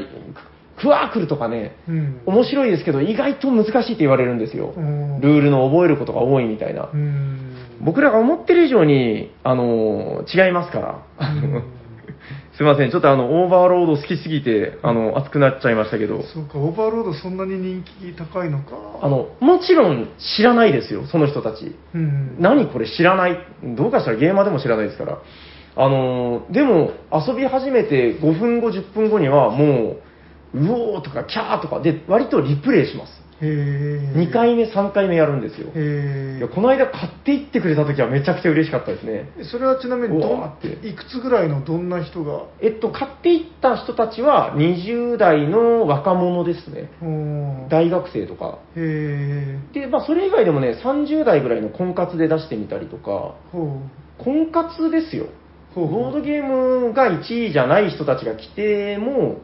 クワークルとかね、うん面白いですけど、意外と難しいって言われるんですよ。うんルールの覚えることが多いみたいな。うん僕らが思ってる以上に、あの、違いますから。[LAUGHS] うんすいません、ちょっとあの、オーバーロード好きすぎて、あの、熱くなっちゃいましたけど、そうか、オーバーロードそんなに人気高いのか。あの、もちろん知らないですよ、その人たち。うん、何これ知らない？どうかしたら？ゲーマーでも知らないですから。あの、でも、遊び始めて5分後、10分後には、もう、うおーとか、キャーとか、で、割とリプレイします。へえ。2回目、3回目やるんですよ。へえ。いやこの間買っていってくれた時はめちゃくちゃ嬉しかったですね。え。それはちなみにどわーっていくつぐらいのどんな人が？えっと、買っていった人たちは20代の若者ですね。おー大学生とか。へえ。で、まあ、それ以外でもね、30代ぐらいの婚活で出してみたりとか、ほ婚活ですよ。ほうほうボードゲームが1位じゃない人たちが来ても、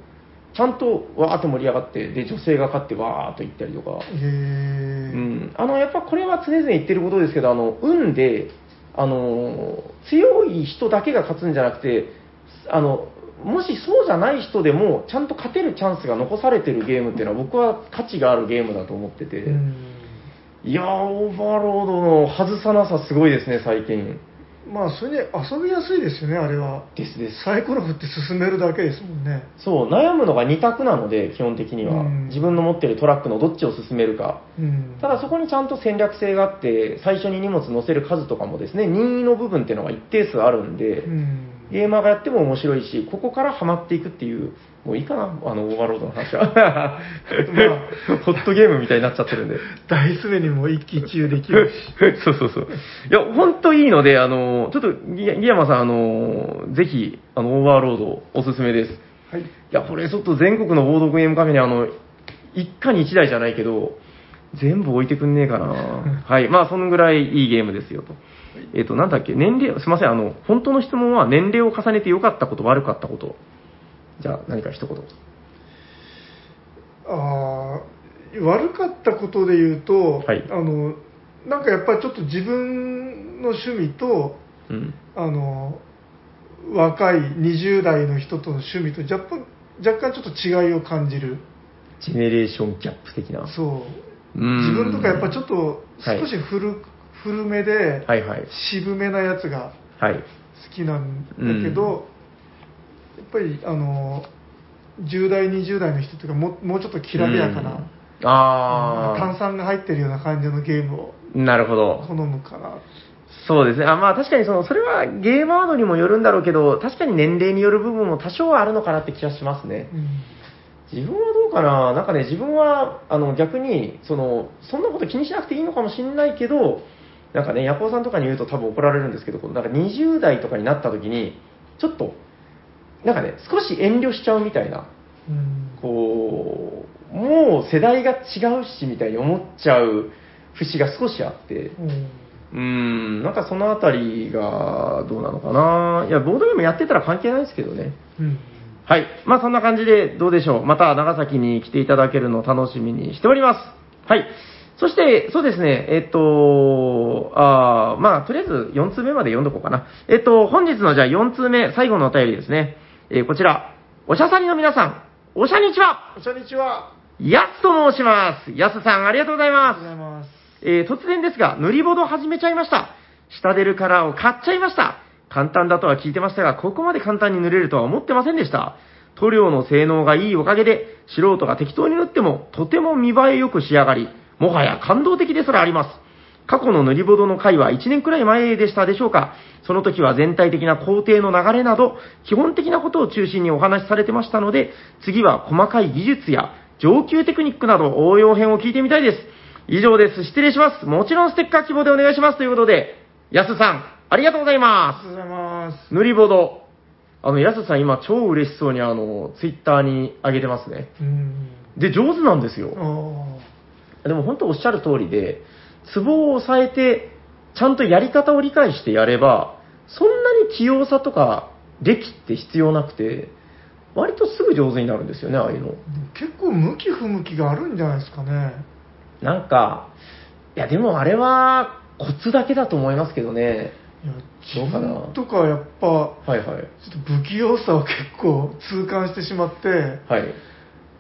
ちゃんとわーって盛り上がって、で、女性が勝ってわーっと行ったりとか。う。へえ。うん、あのやっぱこれは常々言ってることですけど、あの運であの強い人だけが勝つんじゃなくてあの、もしそうじゃない人でも、ちゃんと勝てるチャンスが残されてるゲームっていうのは、僕は価値があるゲームだと思ってて、うんいやー、オーバーロードの外さなさ、すごいですね、最近。まあ、それに遊びやすいですよね、あれは。ですです。サイコロ振って進めるだけですもんね。そう、悩むのが2択なので、基本的には。うん自分の持ってるトラックのどっちを進めるか。うん。ただそこにちゃんと戦略性があって、最初に荷物乗せる数とかもですね、任意の部分っていうのが一定数あるんで、うん。ゲーマーがやっても面白いし、ここからハマっていくっていう、もういいかな、あの、オーバーロードの話は。[LAUGHS] ホットゲームみたいになっちゃってるんで。ダイス目にも一喜一憂できるし。[LAUGHS] そうそうそう。いや、ほんといいので、あの、ちょっとギギヤマさん、あの、ぜひ、あの、オーバーロードおすすめです。はい。いや、これちょっと全国のボードゲームカフェにあの、一家に一台じゃないけど、全部置いてくんねえかな。[LAUGHS] はい。まあ、そのぐらいいいゲームですよと。えっ、と、なんだっけ、年齢、すいません、あの、本当の質問は年齢を重ねて良かったこと、悪かったこと。じゃあ、何か一言。あー悪かったことで言うと、はいあのなんかやっぱりちょっと自分の趣味とうん。あの若い20代の人との趣味と若干若干ちょっと違いを感じるジェネレーションギャップ的な。そううん自分とかやっぱちょっとはい少し古,、古めではいはい。渋めなやつがはい。好きなんだけど、ぱりあの10代20代の人というかもうもうちょっときらびやかな、うんああ。炭酸が入ってるような感じのゲームをなるほど。好むかな。そうですね。あまあ確かにその、それはゲーマードにもよるんだろうけど、確かに年齢による部分も多少はあるのかなって気がしますね。うん自分はどうかな？なんかね、自分は、あの、逆に、その、そんなこと気にしなくていいのかもしれないけど、なんかね、ヤコウさんとかに言うと多分怒られるんですけど、なんか20代とかになった時に、ちょっと、なんかね、少し遠慮しちゃうみたいな、うんこう、もう世代が違うし、みたいに思っちゃう節が少しあって、うんうーん、なんかそのあたりがどうなのかな。いや、ボードゲームやってたら関係ないですけどね。うんはい。まあそんな感じでどうでしょう。また長崎に来ていただけるのを楽しみにしております。はい。そして、そうですね、えっと、あーまあとりあえず4通目まで読んどこうかな。えっと、本日のじゃあ4通目、最後のお便りですね。えーこちら、おしゃさりの皆さん、おしゃにちはこんにちは。やすと申します。やすさん、ありがとうございありがとうます。ございます。えー突然ですが、塗りボード始めちゃいました。下出るカラーを買っちゃいました。簡単だとは聞いてましたが、ここまで簡単に塗れるとは思ってませんでした。塗料の性能がいいおかげで、素人が適当に塗っても、とても見栄えよく仕上がり、もはや感動的ですらあります。過去の塗りボードの回は1年くらい前でしたでしょうか？その時は全体的な工程の流れなど、基本的なことを中心にお話しされてましたので、次は細かい技術や上級テクニックなど応用編を聞いてみたいです。以上です。失礼します。もちろんステッカー希望でお願いします。ということで、やすさん、ありがとうございあまりがとうございます。す。塗りボード。あの、やすさん今超嬉しそうにあの、ツイッターに上げてますね。うん。で、上手なんですよ。あでも本当おっしゃる通りで、ツボを押さえて、ちゃんとやり方を理解してやれば、そんなに器用さとか歴って必要なくて、割とすぐ上手になるんですよね、ああいうの。ー結構向き不向きがあるんじゃないですかね。なんか、いやでもあれはコツだけだと思いますけどね。いやどうかな自分とかやっぱ、はいはい。ちょっと不器用さを結構痛感してしまって、はい。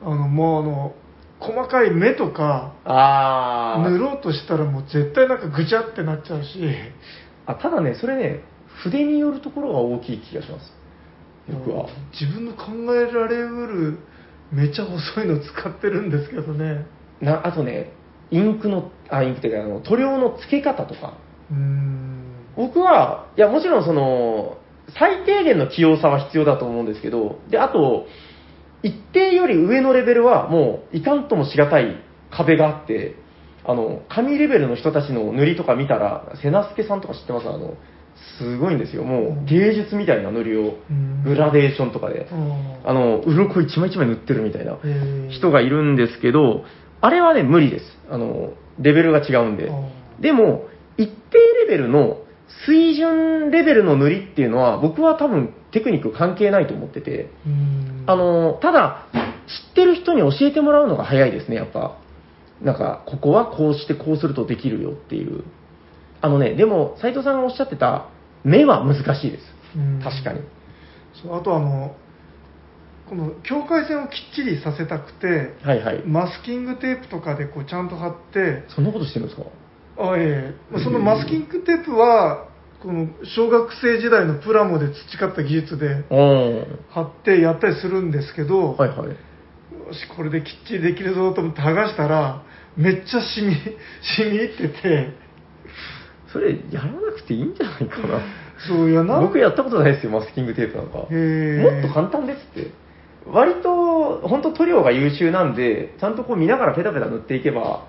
あの、もうあの、細かい目とか、あー塗ろうとしたらもう絶対なんかぐちゃってなっちゃうし、あ、ただね、それね、筆によるところが大きい気がします。僕は。自分の考えられうるめちゃ細いの使ってるんですけどね。なあとね、インクの、あ、インクっていうか、あの塗料の付け方とか。うーん。僕は、いや、もちろんその、最低限の器用さは必要だと思うんですけど、で、あと、一定より上のレベルはもう、いかんともしがたい壁があって、あの、紙レベルの人たちの塗りとか見たら、瀬名助さんとか知ってます？あの、すごいんですよ。もう、芸術みたいな塗りをうん、グラデーションとかで、あの、鱗一枚一枚塗ってるみたいな人がいるんですけど、あれはね、無理です。あの、レベルが違うんで。でも、一定レベルの水準レベルの塗りっていうのは、僕は多分テクニック関係ないと思ってて、あの、ただ、知ってる人に教えてもらうのが早いですね、やっぱ。なんか、ここはこうしてこうするとできるよっていう。あのね、でも、斉藤さんがおっしゃってた、目は難しいです。確かに。そうあとあのこの境界線をきっちりさせたくてはいはい。マスキングテープとかでこうちゃんと貼ってそんなことしてるんですか？あええまあそのマスキングテープはこの小学生時代のプラモで培った技術で。貼ってやったりするんですけど、はいはい。よしこれできっちりできるぞと思って剥がしたらめっちゃ染み [LAUGHS] 染み入っててそれ、やらなくていいんじゃないかな。そういやなん僕やったことないですよ、マスキングテープなんか。もっと簡単ですって。割と、本当塗料が優秀なんで、ちゃんとこう見ながらペタペタ塗っていけば、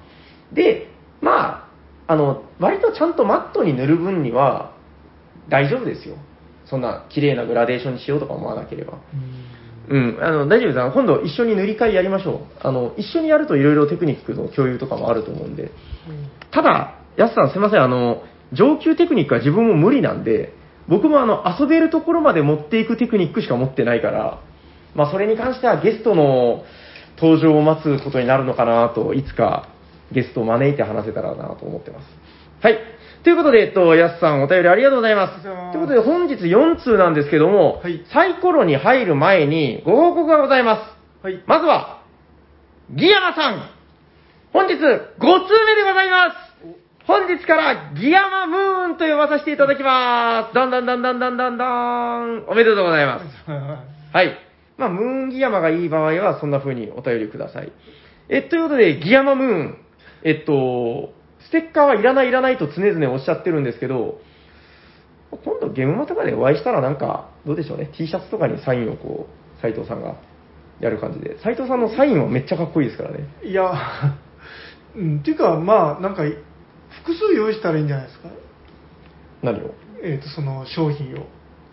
で、まあ、あの、割とちゃんとマットに塗る分には大丈夫ですよ。そんな綺麗なグラデーションにしようとか思わなければ。うん、あの、大丈夫です。今度一緒に塗り替えやりましょう。あの、一緒にやるといろいろテクニックの共有とかもあると思うんで。ただ、やすさんすいません、あの、上級テクニックは自分も無理なんで、僕もあの、遊べるところまで持っていくテクニックしか持ってないから、まあそれに関してはゲストの登場を待つことになるのかなと、いつかゲストを招いて話せたらなと思ってます。はい。ということで、えっと、やすさんお便りありがとうございます。ということで、本日4通なんですけども、はいサイコロに入る前にご報告がございます。はいまずは、ギヤマさん。本日5通目でございます。本日からギヤマムーンと呼ばさせていただきます。だんだんだんだんだんだんだん。おめでとうございます。[LAUGHS] はい。まあ、ムーンギヤマがいい場合は、そんな風にお便りください。え、ということで、ギヤマムーン。えっと、ステッカーはいらないいらないと常々おっしゃってるんですけど、今度ゲームマとかでお会いしたらなんか、どうでしょうね。T シャツとかにサインをこう、斉藤さんがやる感じで。斉藤さんのサインはめっちゃかっこいいですからね。いや、うん、っていうか、まあ、なんか、複数用意したらいいんじゃないですか？何を？えっ、と、その商品を。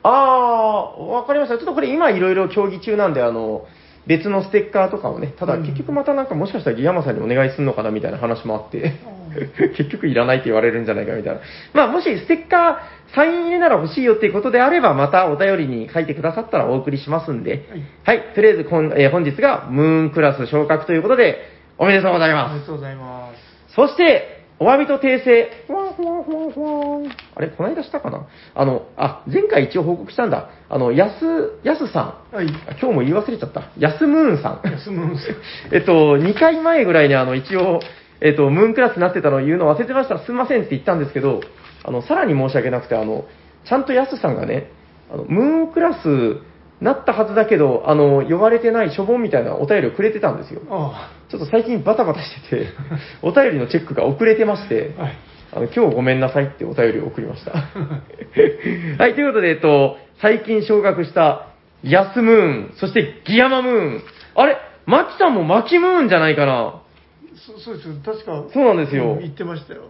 あー、わかりました。ちょっとこれ今いろいろ協議中なんで、あの、別のステッカーとかをね、ただうん結局またなんかもしかしたらギヤマさんにお願いするのかなみたいな話もあって、[LAUGHS] 結局いらないって言われるんじゃないかみたいな。まあもしステッカー、サイン入れなら欲しいよっていうことであれば、またお便りに書いてくださったらお送りしますんで、はい、とりあえずこん、えー本日がムーンクラス昇格ということで、おめでとうございおます。めでとうございます。そして、お詫びと訂正。ふわんふわんふわんふわんあれ、この間したかな？あの、あ、前回一応報告したんだ。あの、やす、やすさん。はい。あ今日も言い忘れちゃった。やすムーンさん。休むんですよ。[LAUGHS] えっと、2回前ぐらいにあの、一応、えっと、ムーンクラスになってたのを言うの忘れてました。すみませんって言ったんですけど、あの、さらに申し訳なくて、あの、ちゃんとやすさんがね、あの、ムーンクラスなったはずだけど、あの、呼ばれてないしょぼんみたいなお便りをくれてたんですよ。あちょっと最近バタバタしてて、[LAUGHS] お便りのチェックが遅れてまして、あ。はい。あの今日ごめんなさいってお便りを送りました。はい、ということで、えっと、最近昇格したヤスムーン、そしてギヤマムーン。あれマキさんもマキムーンじゃないかな？そそうですよ。確か。そうなんですよん言ってましたよ。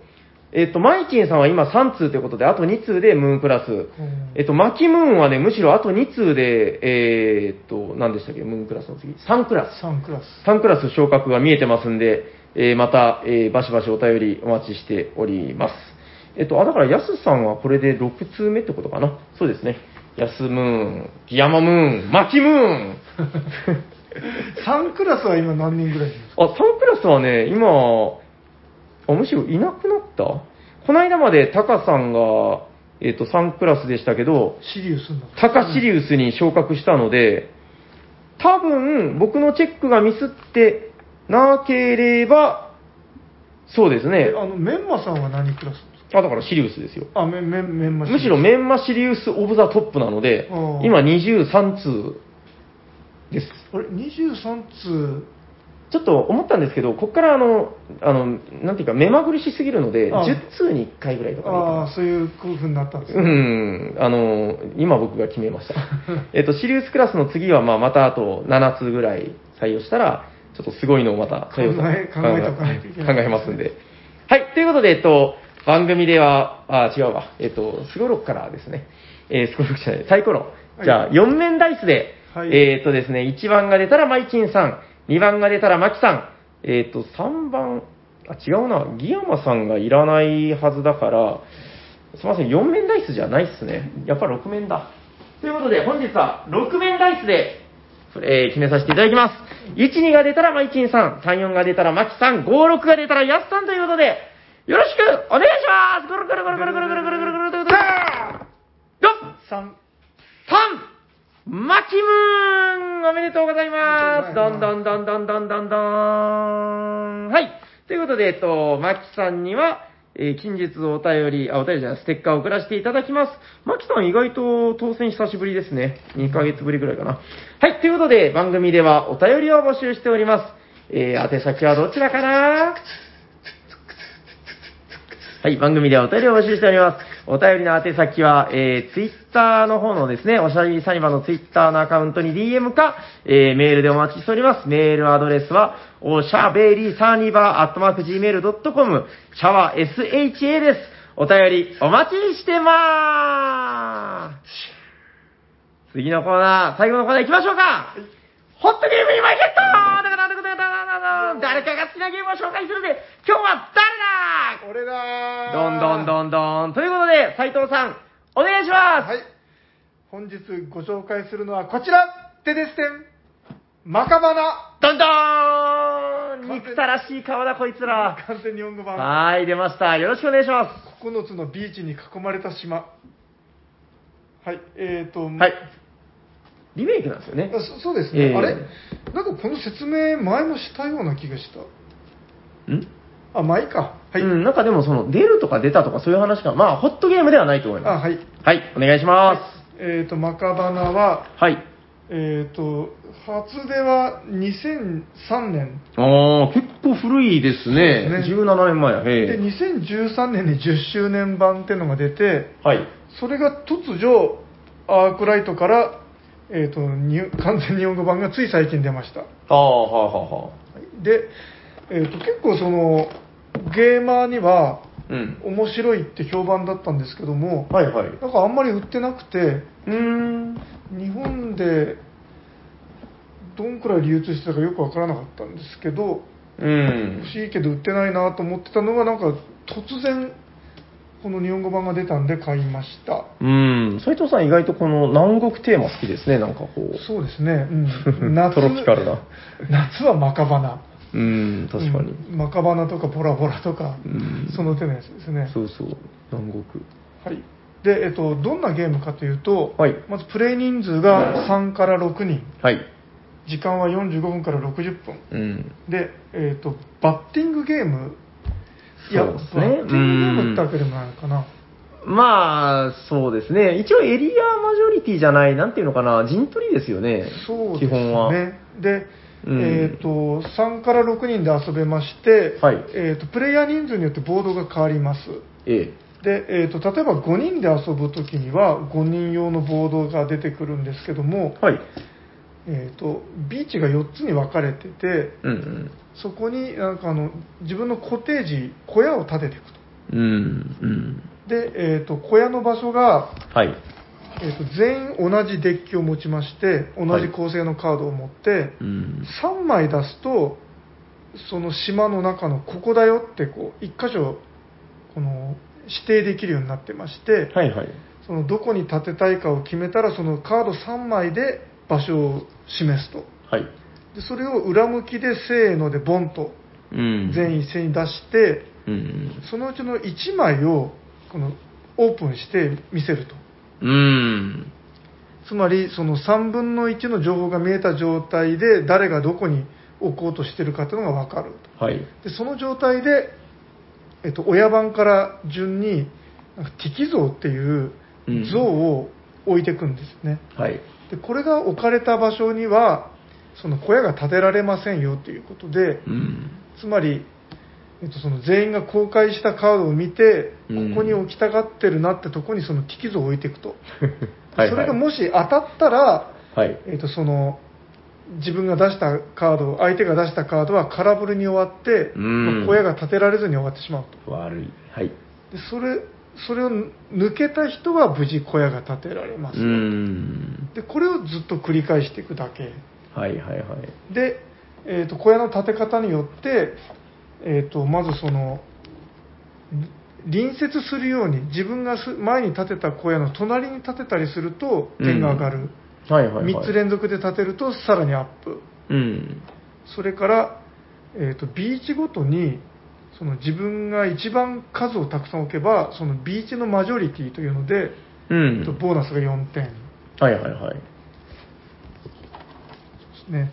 えっと、マイキンさんは今3通ということで、あと2通でムーンクラス。えっと、マキムーンはね、むしろあと2通で、えーっと、何でしたっけムーンクラスの次。3クラス。3クラス。3クラス昇格が見えてますんで、えーまた、えーバシバシお便りお待ちしております。えっと、あ、だから、ヤスさんはこれで6通目ってことかな。そうですね。ヤスムーン、ギヤマムーン、マキムーン。[LAUGHS] 3クラスは今何人ぐらいですか？あ、3クラスはね、今、あむしろいなくなった？この間までタカさんが、えっと、3クラスでしたけど、シリウス。タカシリウスに昇格したので、多分、僕のチェックがミスってなければ、そうですねえ。あの、メンマさんは何クラスですか？あ、だからシリウスですよ。あ、メン、メン、メンマむしろメンマシリウスオブザトップなので今23通です。あれ、23通。ちょっと思ったんですけど、ここからあの、あの、なんていうか、目まぐるしすぎるので、あ10通に1回ぐらいとかでいいかな。ああ、そういう工夫になったんですね。ん、あの、今僕が決めました。[LAUGHS] えっと、シリウスクラスの次は、まあ、またあと7つぐらい採用したら、ちょっとすごいのをまた採用さ考え考えておかないといけない。考えますんで。はい、ということで、えっと、番組では、あ、違うわ、えっと、スゴロクからですね、えー、スゴロクじゃない、サイコロ。じゃあ、はい。4面ダイスで、はい。えっとですね、1番が出たらマイキンさん、2番が出たらマキさん、えっと、3番、あ、違うな、ギヤマさんがいらないはずだから、すみません、4面ダイスじゃないっすね。やっぱ6面だ。ということで、本日は6面ダイスで、えー決めさせていただきます。1、2が出たらマイキンさん、3、4が出たらマキさん、5、6が出たらヤスさんということで、よろしくお願いしますゴロゴロゴロゴロゴロゴロゴロゴロゴロゴロゴロよっ3。3! マキムーンおめでとうございますどんどんどんどんどんどんどんはい。ということで、えっと、マキさんには、えー近日お便り、あ、お便りじゃない、ステッカーを送らせていただきます。マキさん意外と当選久しぶりですね。2ヶ月ぶりぐらいかな。はい。ということで、番組ではお便りを募集しております。えー、宛先はどちらかなはい、番組ではお便りを募集しております。お便りの宛先は、えー、ツイッターの方のですね、おしゃべりサニバのツイッターのアカウントに DM か、えー、メールでお待ちしております。メールアドレスは、おしゃべりサニバアットマーク Gmail.com、シャワー SHA です。お便りお待ちしてまーす。次のコーナー、最後のコーナー行きましょうか。ホットゲームにマイケットだからだからだから誰かが好きなゲームを紹介するで、今日は誰だ？俺だーどんどんどんどん。ということで、斉藤さん、お願いします。はい。本日ご紹介するのはこちらでですてんマカバナどんどーん憎たらしい顔だ、こいつら。完全日本語版。はーい、出ました。よろしくお願いしま9つのビーチに囲まれた島。はい、えーと、す。はい。リメイクなんですよねあ。そそうですね、ええあれ？なんかこの説明前もしたような気がした。ん？あ、まあいいか。はい。うん、なんかでもその、出るとか出たとかそういう話か。まあ、ホットゲームではないと思いあ、ます。はい。はい、お願いしまえーと、マカバナは、す。はい。えーと、初出は2003年。あー、結構古いですね。そうですね17年前や。へで、え。2013年に10周年版っていうのが出て、はい。それが突如、アークライトから、えーと、に完全日本語版がつい最近出ました。あー、はあ、はあ、はあ。で、えーと、結構その、ゲーマーにはうん。面白いって評判だったんですけども、はいはい。なんかあんまり売ってなくて、うーん。日本でどんくらい流通してたかよくわからなかったんですけど、うん欲。しいけど売ってないなと思ってたのが、なんか突然、この日本語版が出たんで買いました。うん。斉藤さん意外とこの南国テーマ好きですね、なんかこう。そうですね、うん、[LAUGHS] 夏トロピカルな。夏はマカバナ。うん、確かに。うんマカバナとかボラボラとか、うんその手のやつですね。そうそう、南国。はい。で、えっと、どんなゲームかというと、はいまずプレイ人数が3から6人、はい。時間は45分から60分。うん。で、えっと、バッティングゲーム、いや、そうですねってわけでもないのかな。まあ、そうですね。一応エリアマジョリティじゃない、なんていうのかな、陣取りですよね。そうです基本は。ね。で、うんえっと、3から6人で遊べまして、はいえっと、プレイヤー人数によってボードが変わります。えで、えー、と例えば5人で遊ぶときには5人用のボードが出てくるんですけどもえ。、はい。えー、とビーチが4つに分かれててうんうん。そこになんかあの自分のコテージ小屋を建てていくとうんうん。で、えー、と小屋の場所が、はい。えー、と全員同じデッキを持ちまして同じ構成のカードを持って、うん。3枚出すとその島の中のここだよってこう1箇所この指定できるようになってまして、はいはい。そのどこに建てたいかを決めたらそのカード3枚で場所を示すとはい。でそれを裏向きでせーのでボンとうん。全員一斉に出してうん。そのうちの1枚をこのオープンして見せるとうん。つまりその3分の1の情報が見えた状態で誰がどこに置こうとしてるかというのが分かるはい。とでその状態で、えっと、親番から順になんか敵像っていううん像を置いていくんですね、はい。でこれが置かれた場所にはその小屋が建てられませんよということでうん。つまり、えっと、その全員が公開したカードを見てうんここに置きたがってるなってとこにその敵像を置いていくと、[LAUGHS] はい。それがもし当たったら、はい。えっと、その自分が出したカード相手が出したカードは空振りに終わって、うんまあ小屋が建てられずに終わってしまうと悪い。はい。でそれそれを抜けた人は無事小屋が建てられます。でこれをずっと繰り返していくだけはいはいはい。で、えー、と小屋の建て方によって、えー、とまずそのり隣接するように自分がす前に建てた小屋の隣に建てたりすると点が上がる、はいはいはい。3つ連続で建てるとさらにアップうん。それから、えー、とビーチごとにその自分が一番数をたくさん置けばそのビーチのマジョリティというので、うん。ボーナスが4点はいはいはい。ね。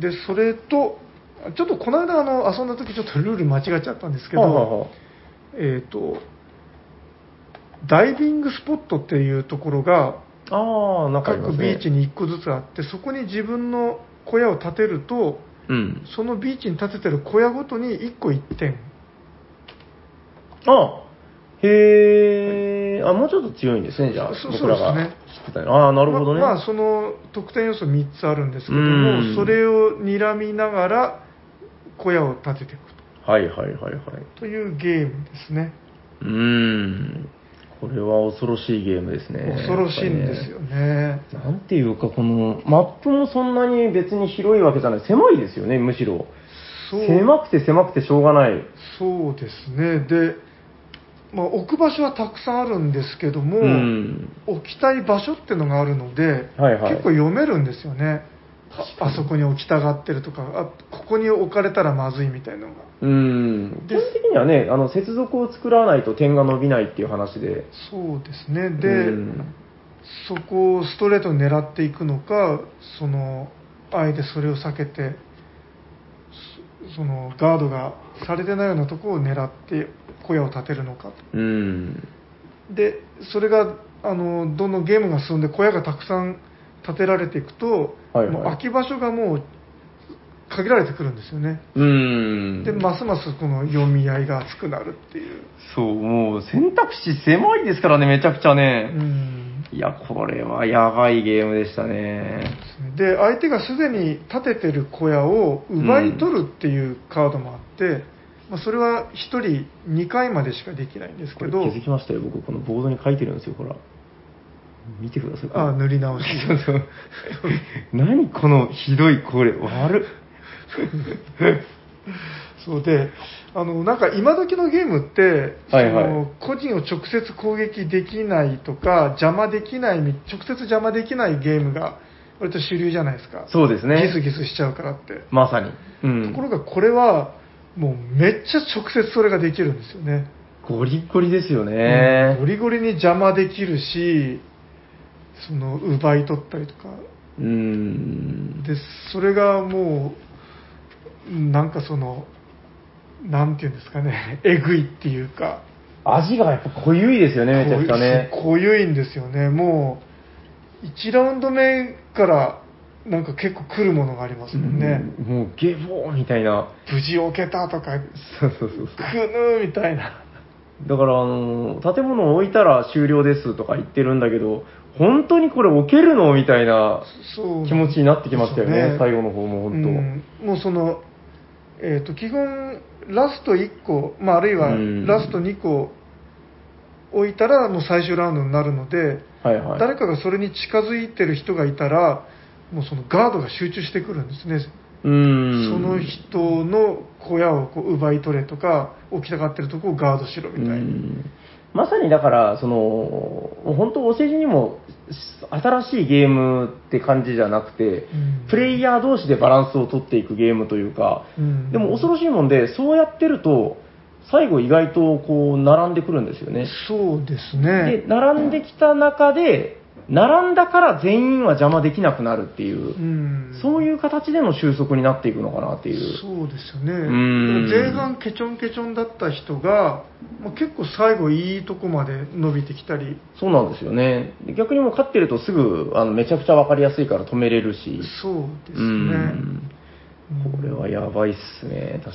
で、それと、ちょっとこの間あの遊んだ時ちょっとルール間違っちゃったんですけど、はあはあはあえっ、と、ダイビングスポットっていうところがああ、なんかね。各ビーチに1個ずつあって、そこに自分の小屋を建てると、うん。そのビーチに建ててる小屋ごとに1個1点。あへえ、あ、もうちょっと強いんですね、じゃあ、そう僕らがそうですねああ、なるほどね。ままあ、その得点要素3つあるんですけどうんも、それを睨みながら小屋を建てていくはいはいはいはい。とというゲームですね。うーん。これは恐ろしいゲームですね。恐ろしいんですよね。なんていうか、このマップもそんなに別に広いわけじゃない、狭いですよね、むしろ。狭くて狭くてしょうがない。そうですね。で、まあ、置く場所はたくさんあるんですけども、うん。置きたい場所っていうのがあるので、はいはい結構読めるんですよね。ああそこに置きたがってるとかあ、ここに置かれたらまずいみたいなのが。うん。基で本的にはね、あの、接続を作らないと点が伸びないっていう話で。そうですね。で、うんそこをストレートに狙っていくのか、その、あえてそれを避けて、そそのガードがされてないようなところを狙って小屋を建てるのかと。うん。でそれがあのどんどんゲームが進んで小屋がたくさん建てられていくと、はいはいもう空き場所がもう限られてくるんですよね、うん。でますますこの読み合いが熱くなるっていう、そう、もう選択肢狭いですからね、めちゃくちゃうね。んいや、これはやばいゲームでしたね。で相手がすでに建ててる小屋を奪い取るっていうカードもあって、まあ、それは1人2回までしかできないんですけど気づきましたよ、僕、このボードに書いてるんですよ、ほら。見てください。あ塗り直しそうそう。何このひどいこれ、悪っ。そうであのなんか今時のゲームって、はいはいその個人を直接攻撃できないとか邪魔できない直接邪魔できないゲームが割と主流じゃないですかそうですね。ギスギスしちゃうからって、まさに。うん。ところがこれはもうめっちゃ直接それができるんですよね、ゴリゴリですよね。ゴリゴリに邪魔できるしその奪い取ったりとかうーん。でそれがもうなんかそのなんていうんですかね [LAUGHS] えぐいっていうか味がやっぱ濃ゆいですよね、めちゃくちゃね。濃ゆいんですよねもう1ラウンド目からなんか結構来るものがありますもんね、うんもうゲボーみたいな。無事置けたとかそうそうそうそう。くぬみたいなだから、あの、建物を置いたら終了ですとか言ってるんだけど、本当にこれ置けるのみたいな気持ちになってきましたよね、そう最後の方も本当。うんもうその、えー、と基本ラスト1個、まあ、あるいはうんラスト2個置いたらもう最終ラウンドになるので、はいはい。誰かがそれに近づいてる人がいたらもうそのガードが集中してくるんですね。その人の小屋をこう奪い取れとか置きたがってるとこをガードしろみたいな、うん。まさにだから、その、本当、お世辞にも、新しいゲームって感じじゃなくて、うん。プレイヤー同士でバランスを取っていくゲームというか、うん。でも恐ろしいもんで、そうやってると、最後意外とこう、並んでくるんですよね。そうですでね、並んできた中で、並んだから全員は邪魔できなくなるっていう、うん、そういう形での収束になっていくのかなっていう。そうですよね、ん。前半ケチョンケチョンだった人が、まあ、結構最後いいとこまで伸びてきたり。そうなんですよね。で逆にもう勝ってるとすぐあのめちゃくちゃ分かりやすいから止めれるし。そうですね。うん。これはやばいっすね、確か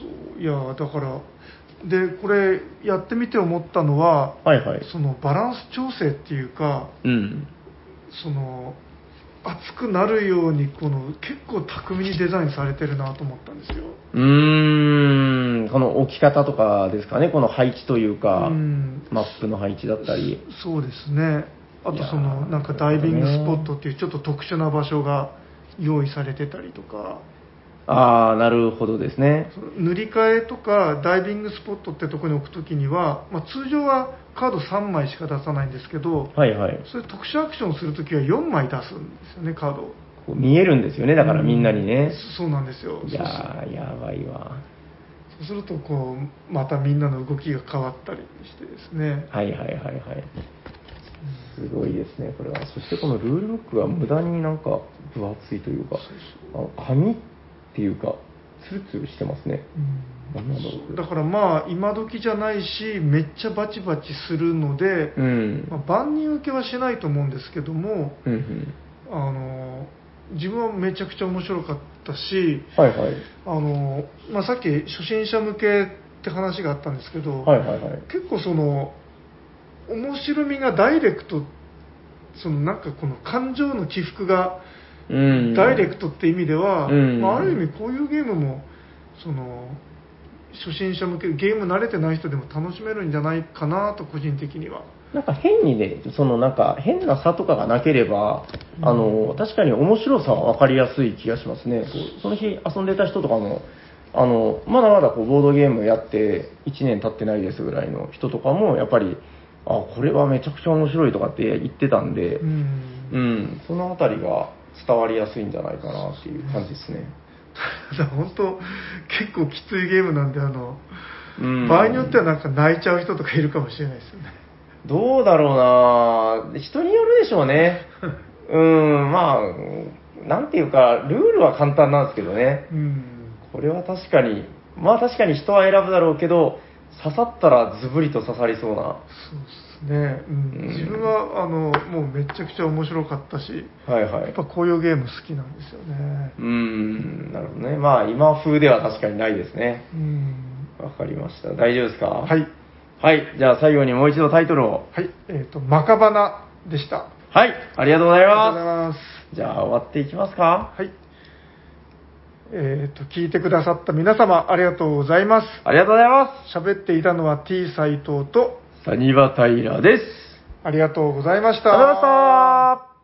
そう。いやだからでこれやってみて思ったのはに。はいはい。そのバランス調整っていうかうん。その熱くなるようにこの結構巧みにデザインされてるなと思ったんですようーん、この置き方とかですかね、この配置というか、うんマップの配置だったり。そうですねあとそのなんかダイビングスポットっていうちょっと特殊な場所が用意されてたりとかああ、なるほどですね。塗り替えとかダイビングスポットってとこに置くときには、まあ、通常はカード3枚しか出さないんですけどはいはい。それ特殊アクションをするときは4枚出すんですよねカード見えるんですよね、だからみんなにね。そそうなんですよいやー、やばいわ。そうするとこうまたみんなの動きが変わったりしてですねはいはいはいはい。すごいですね、これは。そしてこのルールブックが無駄になんか分厚いというか、あの紙っていうか、ツルツルしてますね。なんだからまあ今時じゃないしめっちゃバチバチするので、うん。まあ、万人受けはしないと思うんですけどもうんうん。あの自分はめちゃくちゃ面白かったしはいはい。あの、まあ、さっき初心者向けって話があったんですけど、はいはいはい。結構その面白みがダイレクトそのなんかこの感情の起伏がうん。ダイレクトって意味では、うん。まあ、ある意味こういうゲームもその初心者向けゲーム慣れてない人でも楽しめるんじゃないかなと個人的には。なんか変にね、そのなんか変な差とかがなければ、あの、確かに面白さは分かりやすい気がしますね。その日遊んでた人とかも、あの、まだまだこうボードゲームやって1年経ってないですぐらいの人とかも、やっぱり、あ、これはめちゃくちゃ面白いとかって言ってたんで、うん。うん、そのあたりが伝わりやすいんじゃないかなっていう感じですね。[LAUGHS] 本当結構きついゲームなんであの、うん場合によってはなんか泣いちゃう人とかいるかもしれないですよねどうだろうな人によるでしょうね。[LAUGHS] うん、まあ、なんていうか、ルールは簡単なんですけどね。うんこれは確かに、まあ確かに人は選ぶだろうけど、刺さったらズブリと刺さりそうな。そうね、うんうん自分はあのもうめちゃくちゃ面白かったしはいはいやっ。ぱこういうゲーム好きなんですよねうん、なるほどね。まあ今風では確かにないですね。うんわかりました。大丈夫ですか？はい。はい。じゃあ最後にもう一度タイトルを。はいえっ、とマカバナでしたはい。ありがとうございまますす。じゃあ終わっていきますか？はいえっ、と聞いてくださった皆様ありがとうございますありがとうございます。喋っていたのは T 斎藤とサニバタイラです。ありがとうございました。ありがとうございました